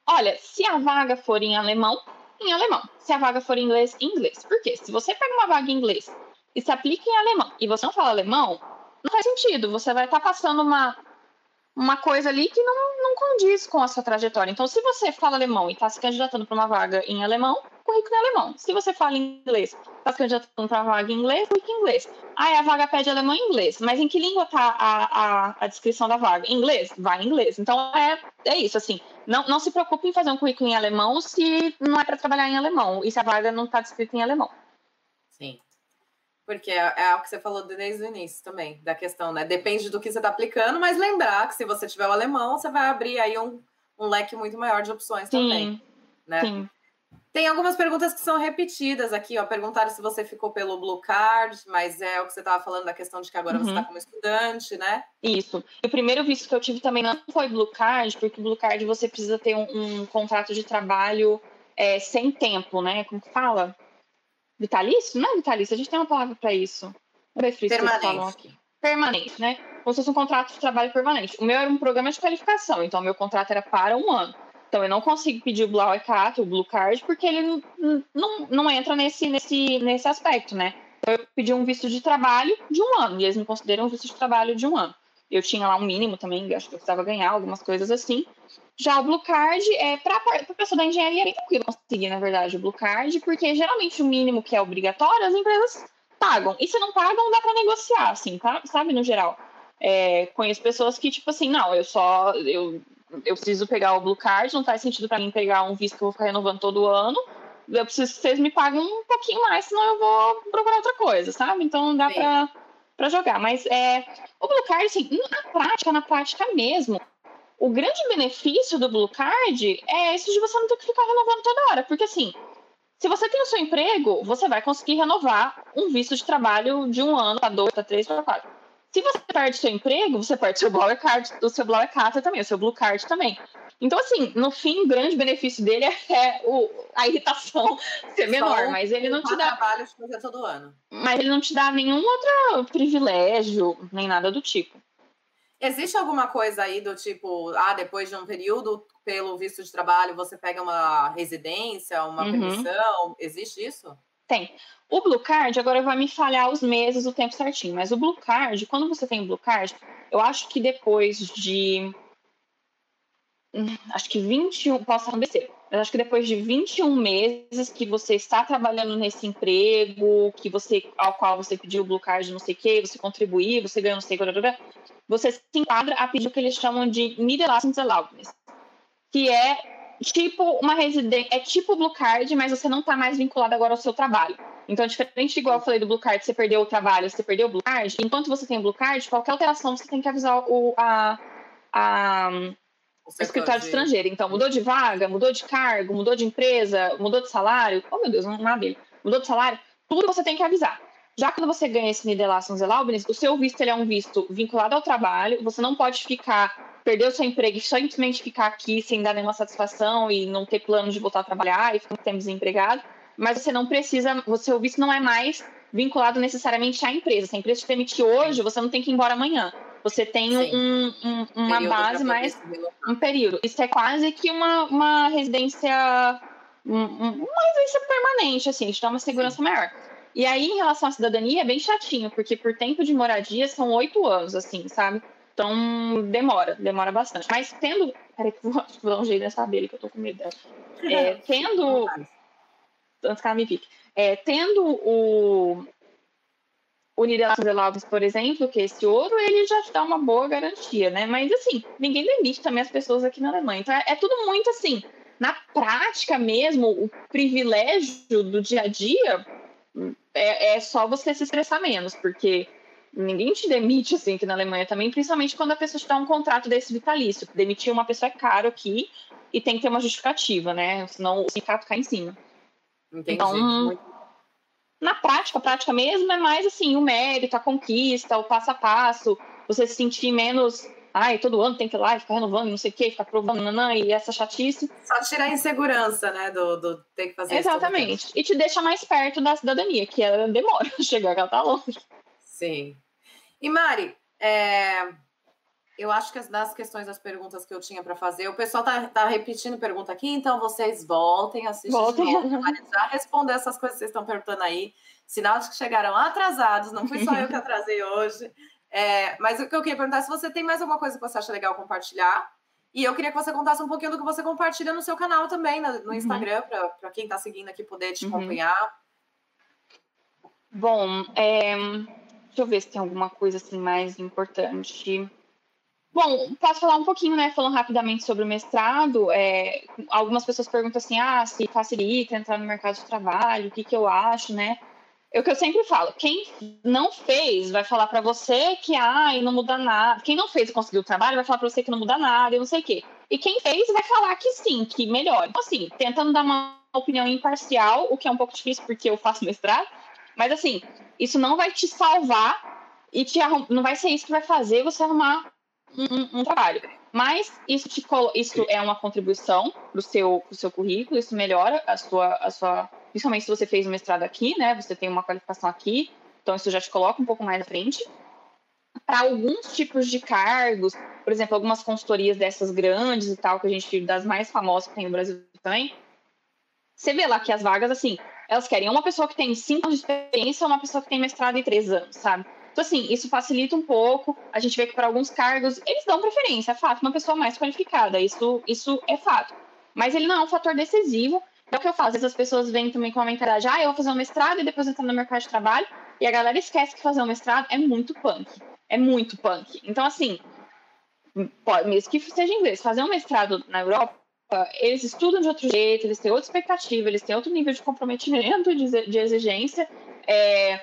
Olha, se a vaga for em alemão, em alemão. Se a vaga for em inglês, em inglês. Por quê? Se você pega uma vaga em inglês e se aplica em alemão e você não fala alemão, não faz sentido. Você vai estar tá passando uma, uma coisa ali que não, não condiz com a sua trajetória. Então, se você fala alemão e está se candidatando para uma vaga em alemão, currículo em alemão. Se você fala inglês, está se candidatando para uma vaga em inglês, currículo em inglês. Ah, a vaga pede alemão e inglês. Mas em que língua está a, a, a descrição da vaga? Em inglês? Vai em inglês. Então, é, é isso, assim. Não, não se preocupe em fazer um currículo em alemão se não é para trabalhar em alemão e se a vaga não está descrita em alemão. Sim. Porque é, é o que você falou desde o início também, da questão, né? Depende do que você está aplicando, mas lembrar que se você tiver o alemão, você vai abrir aí um, um leque muito maior de opções sim, também. Né? Sim. Tem algumas perguntas que são repetidas aqui, ó. Perguntaram se você ficou pelo Blue Card, mas é o que você estava falando da questão de que agora uhum. você está como estudante, né? Isso. O primeiro visto que eu tive também não foi Blue Card, porque o Blue Card você precisa ter um, um contrato de trabalho é, sem tempo, né? Como que fala? Vitalício? Não é vitalício, a gente tem uma palavra para isso. Permanente. Permanente, né? Como se fosse um contrato de trabalho permanente. O meu era um programa de qualificação, então meu contrato era para um ano. Então eu não consigo pedir o Blue Card, o Blue Card, porque ele não, não, não entra nesse, nesse, nesse aspecto, né? Então eu pedi um visto de trabalho de um ano, e eles me consideram um visto de trabalho de um ano. Eu tinha lá um mínimo também, acho que eu precisava ganhar algumas coisas assim. Já o Blue Card é para a pessoa da engenharia é bem tranquilo conseguir, na verdade, o Blue Card, porque geralmente o mínimo que é obrigatório as empresas pagam. E se não pagam, dá para negociar, assim, tá? sabe, no geral. É, conheço pessoas que, tipo assim, não, eu só. Eu, eu preciso pegar o Blue Card, não faz sentido para mim pegar um visto que eu vou ficar renovando todo ano. Eu preciso que vocês me paguem um pouquinho mais, senão eu vou procurar outra coisa, sabe? Então dá para para jogar. Mas é, o Blue Card, assim, na prática, na prática mesmo, o grande benefício do Blue Card é esse de você não ter que ficar renovando toda hora. Porque, assim, se você tem o seu emprego, você vai conseguir renovar um visto de trabalho de um ano para dois, para três, para quatro. Se você perde seu emprego, você perde seu Blue Card, o seu Blue Card também, o seu Blue Card também. Então, assim, no fim, o grande benefício dele é, é o, a irritação ser menor, Só mas ele não te dá. trabalho de fazer todo ano. Mas ele não te dá nenhum outro privilégio, nem nada do tipo. Existe alguma coisa aí do tipo, ah, depois de um período, pelo visto de trabalho, você pega uma residência, uma uhum. permissão? Existe isso? Tem. O Blue Card, agora vai me falhar os meses, o tempo certinho, mas o Blue Card, quando você tem o Blue Card, eu acho que depois de acho que 21, posso besteira, mas acho que depois de 21 meses que você está trabalhando nesse emprego, que você, ao qual você pediu o Blue Card, não sei o quê, você contribuir, você ganhou não sei o que, você se enquadra a pedir o que eles chamam de Middle License Allowance, que é tipo uma residência, é tipo Blue Card, mas você não está mais vinculado agora ao seu trabalho. Então, diferente igual eu falei do Blue Card, você perdeu o trabalho, você perdeu o Blue Card, enquanto você tem o Blue Card, qualquer alteração você tem que avisar o, a, a o escritório estrangeiro. Então, mudou de vaga, mudou de cargo, mudou de empresa, mudou de salário. Oh, meu Deus, não abri. Mudou de salário. Tudo você tem que avisar. Já quando você ganha esse Nidelations Elaubenes, o seu visto ele é um visto vinculado ao trabalho. Você não pode ficar, perder o seu emprego e simplesmente ficar aqui sem dar nenhuma satisfação e não ter plano de voltar a trabalhar e ficar muito tempo desempregado. Mas você não precisa, o seu visto não é mais vinculado necessariamente à empresa. Se a empresa te demitir hoje, você não tem que ir embora amanhã. Você tem um, um, uma período base mais. Um período. Isso é quase que uma, uma residência. uma residência permanente, assim, te dá uma segurança Sim. maior. E aí, em relação à cidadania, é bem chatinho, porque por tempo de moradia são oito anos, assim, sabe? Então, demora, demora bastante. Mas tendo. Peraí, que eu vou, vou dar um jeito nessa abelha que eu tô com medo dela. É, tendo. Antes que ela me pique. É, tendo o, o Niederlande por exemplo, que esse ouro, ele já te dá uma boa garantia, né? Mas, assim, ninguém demite também as pessoas aqui na Alemanha. Então, é, é tudo muito, assim, na prática mesmo, o privilégio do dia a dia é, é só você se estressar menos, porque ninguém te demite, assim, aqui na Alemanha também, principalmente quando a pessoa te dá um contrato desse vitalício. Demitir uma pessoa é caro aqui e tem que ter uma justificativa, né? Senão o sindicato cai em cima. Entendi. Então, na prática, a prática mesmo é mais assim, o mérito, a conquista, o passo a passo, você se sentir menos, ai, todo ano tem que ir lá e ficar renovando, não sei o quê, ficar provando, nanã, e essa chatice. Só tirar a insegurança, né, do, do ter que fazer Exatamente. Isso e te deixa mais perto da cidadania, que ela demora a chegar, que ela tá longe. Sim. E Mari, é, eu acho que as, das questões das perguntas que eu tinha para fazer, o pessoal tá, tá repetindo pergunta aqui, então vocês voltem, assistam voltem. de novo, já responder essas coisas que vocês estão perguntando aí. Sinal de que chegaram atrasados, não fui só eu que atrasei hoje. É, mas o que eu queria perguntar é se você tem mais alguma coisa que você acha legal compartilhar. E eu queria que você contasse um pouquinho do que você compartilha no seu canal também, no, no uhum. Instagram, para quem está seguindo aqui poder te uhum. acompanhar. Bom, é, deixa eu ver se tem alguma coisa assim mais importante. Bom, posso falar um pouquinho, né? Falando rapidamente sobre o mestrado. É, algumas pessoas perguntam assim: ah, se facilita entrar no mercado de trabalho, o que, que eu acho, né? É o que eu sempre falo: quem não fez vai falar para você que ah, não muda nada. Quem não fez e conseguiu o trabalho vai falar para você que não muda nada e não sei o quê. E quem fez vai falar que sim, que melhora. Então, assim, tentando dar uma opinião imparcial, o que é um pouco difícil porque eu faço mestrado. Mas, assim, isso não vai te salvar e te arrum... não vai ser isso que vai fazer você arrumar um, um trabalho. Mas isso, te, isso é uma contribuição para o seu, seu currículo, isso melhora a sua, a sua. Principalmente se você fez um mestrado aqui, né? Você tem uma qualificação aqui, então isso já te coloca um pouco mais à frente. Para alguns tipos de cargos, por exemplo, algumas consultorias dessas grandes e tal, que a gente, das mais famosas que tem no Brasil também, você vê lá que as vagas, assim, elas querem uma pessoa que tem cinco anos de experiência ou uma pessoa que tem mestrado em três anos, sabe? Então, assim, isso facilita um pouco. A gente vê que para alguns cargos eles dão preferência, é fato, uma pessoa mais qualificada, isso, isso é fato. Mas ele não é um fator decisivo. É o que eu falo, às vezes as pessoas vêm também com a mentalidade, ah, eu vou fazer um mestrado e depois entrar no mercado de trabalho, e a galera esquece que fazer um mestrado é muito punk. É muito punk. Então, assim, pode, mesmo que seja inglês, fazer um mestrado na Europa, eles estudam de outro jeito, eles têm outra expectativa, eles têm outro nível de comprometimento, de, de exigência. É,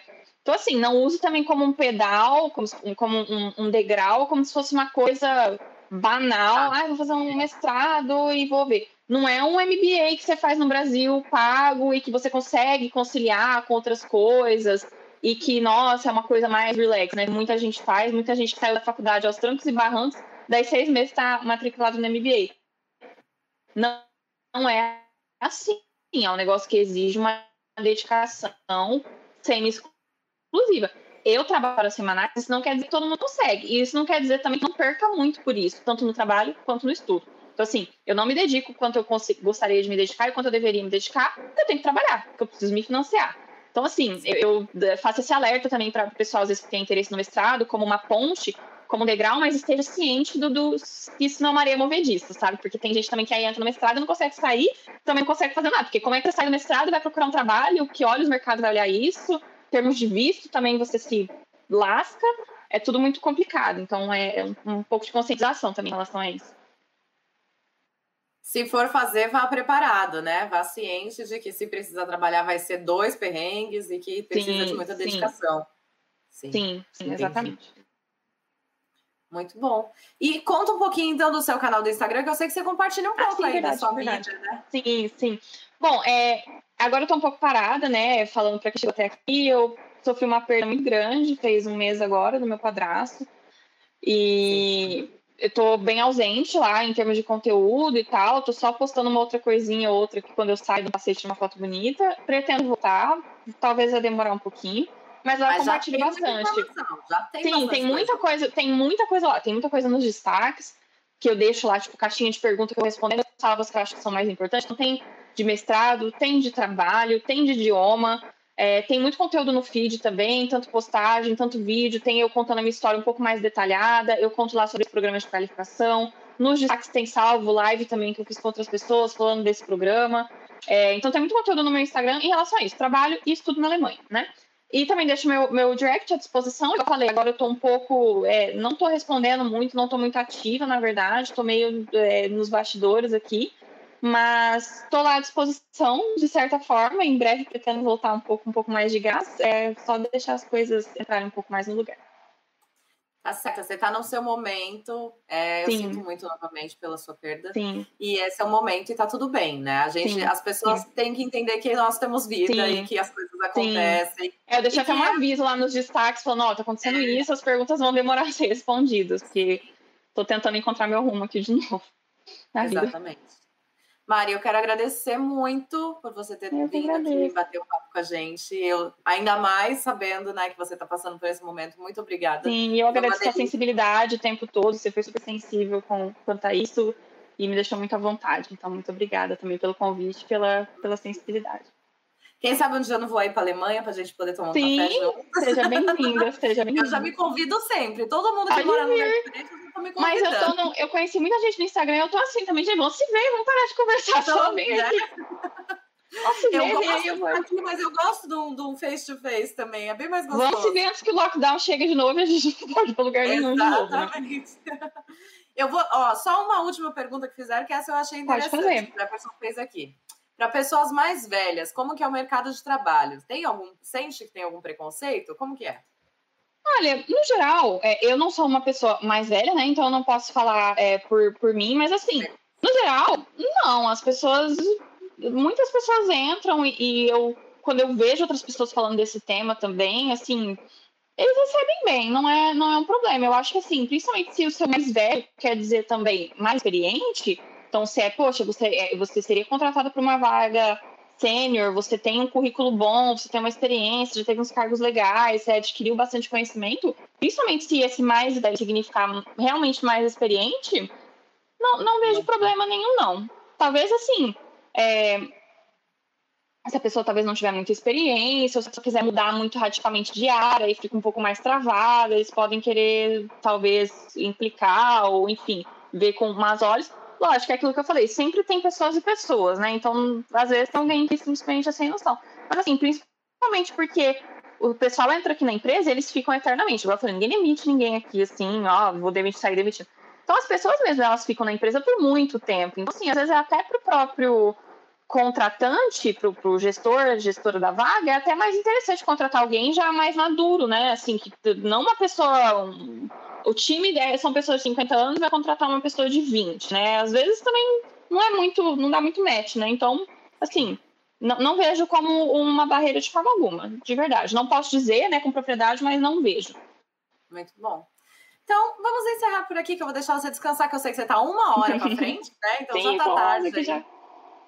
então, assim, não use também como um pedal, como, como um, um, degrau, como se fosse uma coisa banal. Ah, vou fazer um mestrado e vou ver. Não é um MBA que você faz no Brasil pago e que você consegue conciliar com outras coisas e que, nossa, é uma coisa mais relax, né? Muita gente faz, muita gente que saiu da faculdade aos trancos e barrancos, daí seis meses está matriculado no MBA. Não, não é assim. É um negócio que exige uma dedicação semi-exclusiva exclusiva. Eu trabalho para semanais, isso não quer dizer que todo mundo consegue. E isso não quer dizer também que não perca muito por isso, tanto no trabalho quanto no estudo. Então, assim, eu não me dedico quanto eu gostaria de me dedicar e quanto eu deveria me dedicar, eu tenho que trabalhar, porque eu preciso me financiar. Então, assim, eu, eu faço esse alerta também para o pessoal, às vezes, que tem interesse no mestrado, como uma ponte, como um degrau, mas esteja ciente do, do que isso não é uma areia movediça, sabe? Porque tem gente também que aí entra no mestrado e não consegue sair, também não consegue fazer nada. Porque como é que você sai do mestrado vai procurar um trabalho? Que olhos o mercado vai olhar isso? Termos de visto, também você se lasca, é tudo muito complicado. Então, é um, um pouco de conscientização também em relação a isso. Se for fazer, vá preparado, né? Vá ciente de que se precisar trabalhar vai ser dois perrengues e que precisa sim, de muita dedicação. Sim, sim, sim exatamente. Muito bom. E conta um pouquinho então do seu canal do Instagram, que eu sei que você compartilha um ah, pouco sim, aí verdade, da sua verdade. mídia, né? Sim, sim. Bom, é, agora eu tô um pouco parada, né? Falando para que chegou até aqui, eu sofri uma perda muito grande, fez um mês agora do meu padrasto. E eu tô bem ausente lá em termos de conteúdo e tal. Tô só postando uma outra coisinha ou outra que quando eu saio do passeio uma foto bonita. Pretendo voltar, talvez vai demorar um pouquinho. Mas ela compartilha bastante. Já tem Sim, tem muita coisa. coisa, tem muita coisa lá, tem muita coisa nos destaques que eu deixo lá, tipo, caixinha de pergunta que eu respondendo, as que eu acho que são mais importantes. Então tem de mestrado, tem de trabalho, tem de idioma. É, tem muito conteúdo no feed também, tanto postagem, tanto vídeo. Tem eu contando a minha história um pouco mais detalhada. Eu conto lá sobre os programas de qualificação. Nos destaques tem salvo, live também que eu fiz com outras pessoas falando desse programa. É, então tem muito conteúdo no meu Instagram em relação a isso, trabalho e estudo na Alemanha, né? E também deixo meu, meu direct à disposição. Eu falei, agora eu estou um pouco. É, não estou respondendo muito, não estou muito ativa, na verdade. Estou meio é, nos bastidores aqui. Mas estou lá à disposição, de certa forma. Em breve pretendo voltar um pouco, um pouco mais de gás. É só deixar as coisas entrarem um pouco mais no lugar. Tá certo, você tá no seu momento. É, eu sinto muito novamente pela sua perda. Sim. E esse é o momento e tá tudo bem, né? A gente, Sim. as pessoas Sim. têm que entender que nós temos vida e que as coisas acontecem. É, eu deixei até um é aviso lá nos destaques falando, ó, oh, tá acontecendo é. isso, as perguntas vão demorar a ser respondidas, porque tô tentando encontrar meu rumo aqui de novo. Exatamente. Vida. Mari, eu quero agradecer muito por você ter eu vindo aqui bater um papo com a gente. Eu, ainda mais sabendo né, que você está passando por esse momento. Muito obrigada. Sim, e eu agradeço a sensibilidade o tempo todo. Você foi super sensível com, quanto a isso e me deixou muito à vontade. Então, muito obrigada também pelo convite, pela, pela sensibilidade. Quem sabe um dia eu não vou ir para a Alemanha para a gente poder tomar um Sim, café junto. Seja bem-vinda, seja bem-vinda. Eu já me convido sempre. Todo mundo que Pode mora no meu me Mas eu, tô no, eu conheci muita gente no Instagram, eu tô assim também, gente, vamos se ver, vamos parar de conversar então, só bem né? ver, eu gosto aí, eu aqui, mas eu gosto de um face-to-face também, é bem mais gostoso. Vamos se ver antes que o lockdown chegue de novo e a gente não pode ir para lugar nenhum Exatamente. de novo. Né? Eu vou, ó, só uma última pergunta que fizeram, que essa eu achei interessante, que a pessoa fez aqui. Para pessoas mais velhas, como que é o mercado de trabalho? Tem algum, sente que tem algum preconceito? Como que é? Olha, no geral, é, eu não sou uma pessoa mais velha, né? Então eu não posso falar é, por, por mim, mas assim, no geral, não. As pessoas. Muitas pessoas entram e, e eu, quando eu vejo outras pessoas falando desse tema também, assim, eles recebem bem, não é, não é um problema. Eu acho que assim, principalmente se o seu mais velho quer dizer também mais experiente, então se é, poxa, você, é, você seria contratado para uma vaga sênior, você tem um currículo bom, você tem uma experiência, já teve uns cargos legais, você adquiriu bastante conhecimento, principalmente se esse mais deve significar realmente mais experiente, não, não vejo problema nenhum, não. Talvez assim, é, se a pessoa talvez não tiver muita experiência, ou se a pessoa quiser mudar muito radicalmente de área e fica um pouco mais travada, eles podem querer talvez implicar ou, enfim, ver com mais olhos. Lógico, é aquilo que eu falei, sempre tem pessoas e pessoas, né? Então, às vezes tem alguém que simplesmente é sem noção. Mas assim, principalmente porque o pessoal entra aqui na empresa eles ficam eternamente. Igual eu falei, ninguém demite ninguém aqui, assim, ó, vou demitir, sair demitindo. Então, as pessoas mesmo, elas ficam na empresa por muito tempo. Então, assim, às vezes é até para o próprio contratante, para o gestor, gestora da vaga, é até mais interessante contratar alguém já mais maduro, né? Assim, que não uma pessoa. Um, o time são pessoas de 50 anos, vai contratar uma pessoa de 20, né? Às vezes também não é muito, não dá muito match, né? Então, assim, não, não vejo como uma barreira de forma alguma, de verdade. Não posso dizer, né, com propriedade, mas não vejo. Muito bom. Então, vamos encerrar por aqui, que eu vou deixar você descansar, que eu sei que você está uma hora para frente, né? Então Sim, já tá tarde. Já...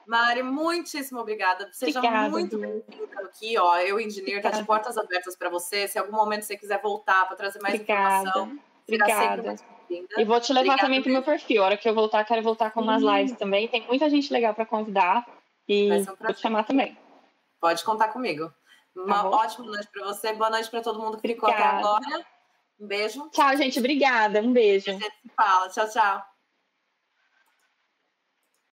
Mari, muitíssimo obrigada. Seja obrigada, muito bem-vinda aqui, ó. Eu, engenheiro, tá de portas abertas para você. Se em algum momento você quiser voltar para trazer mais obrigada. informação, obrigada. E vou te levar obrigada também para o meu perfil. A hora que eu voltar, quero voltar com umas lives também. Tem muita gente legal para convidar. E um vou te chamar também. Pode contar comigo. Uma tá ótima noite para você. Boa noite para todo mundo que ficou até agora. Um beijo. Tchau, gente. Obrigada. Um beijo. A gente se fala. Tchau, tchau.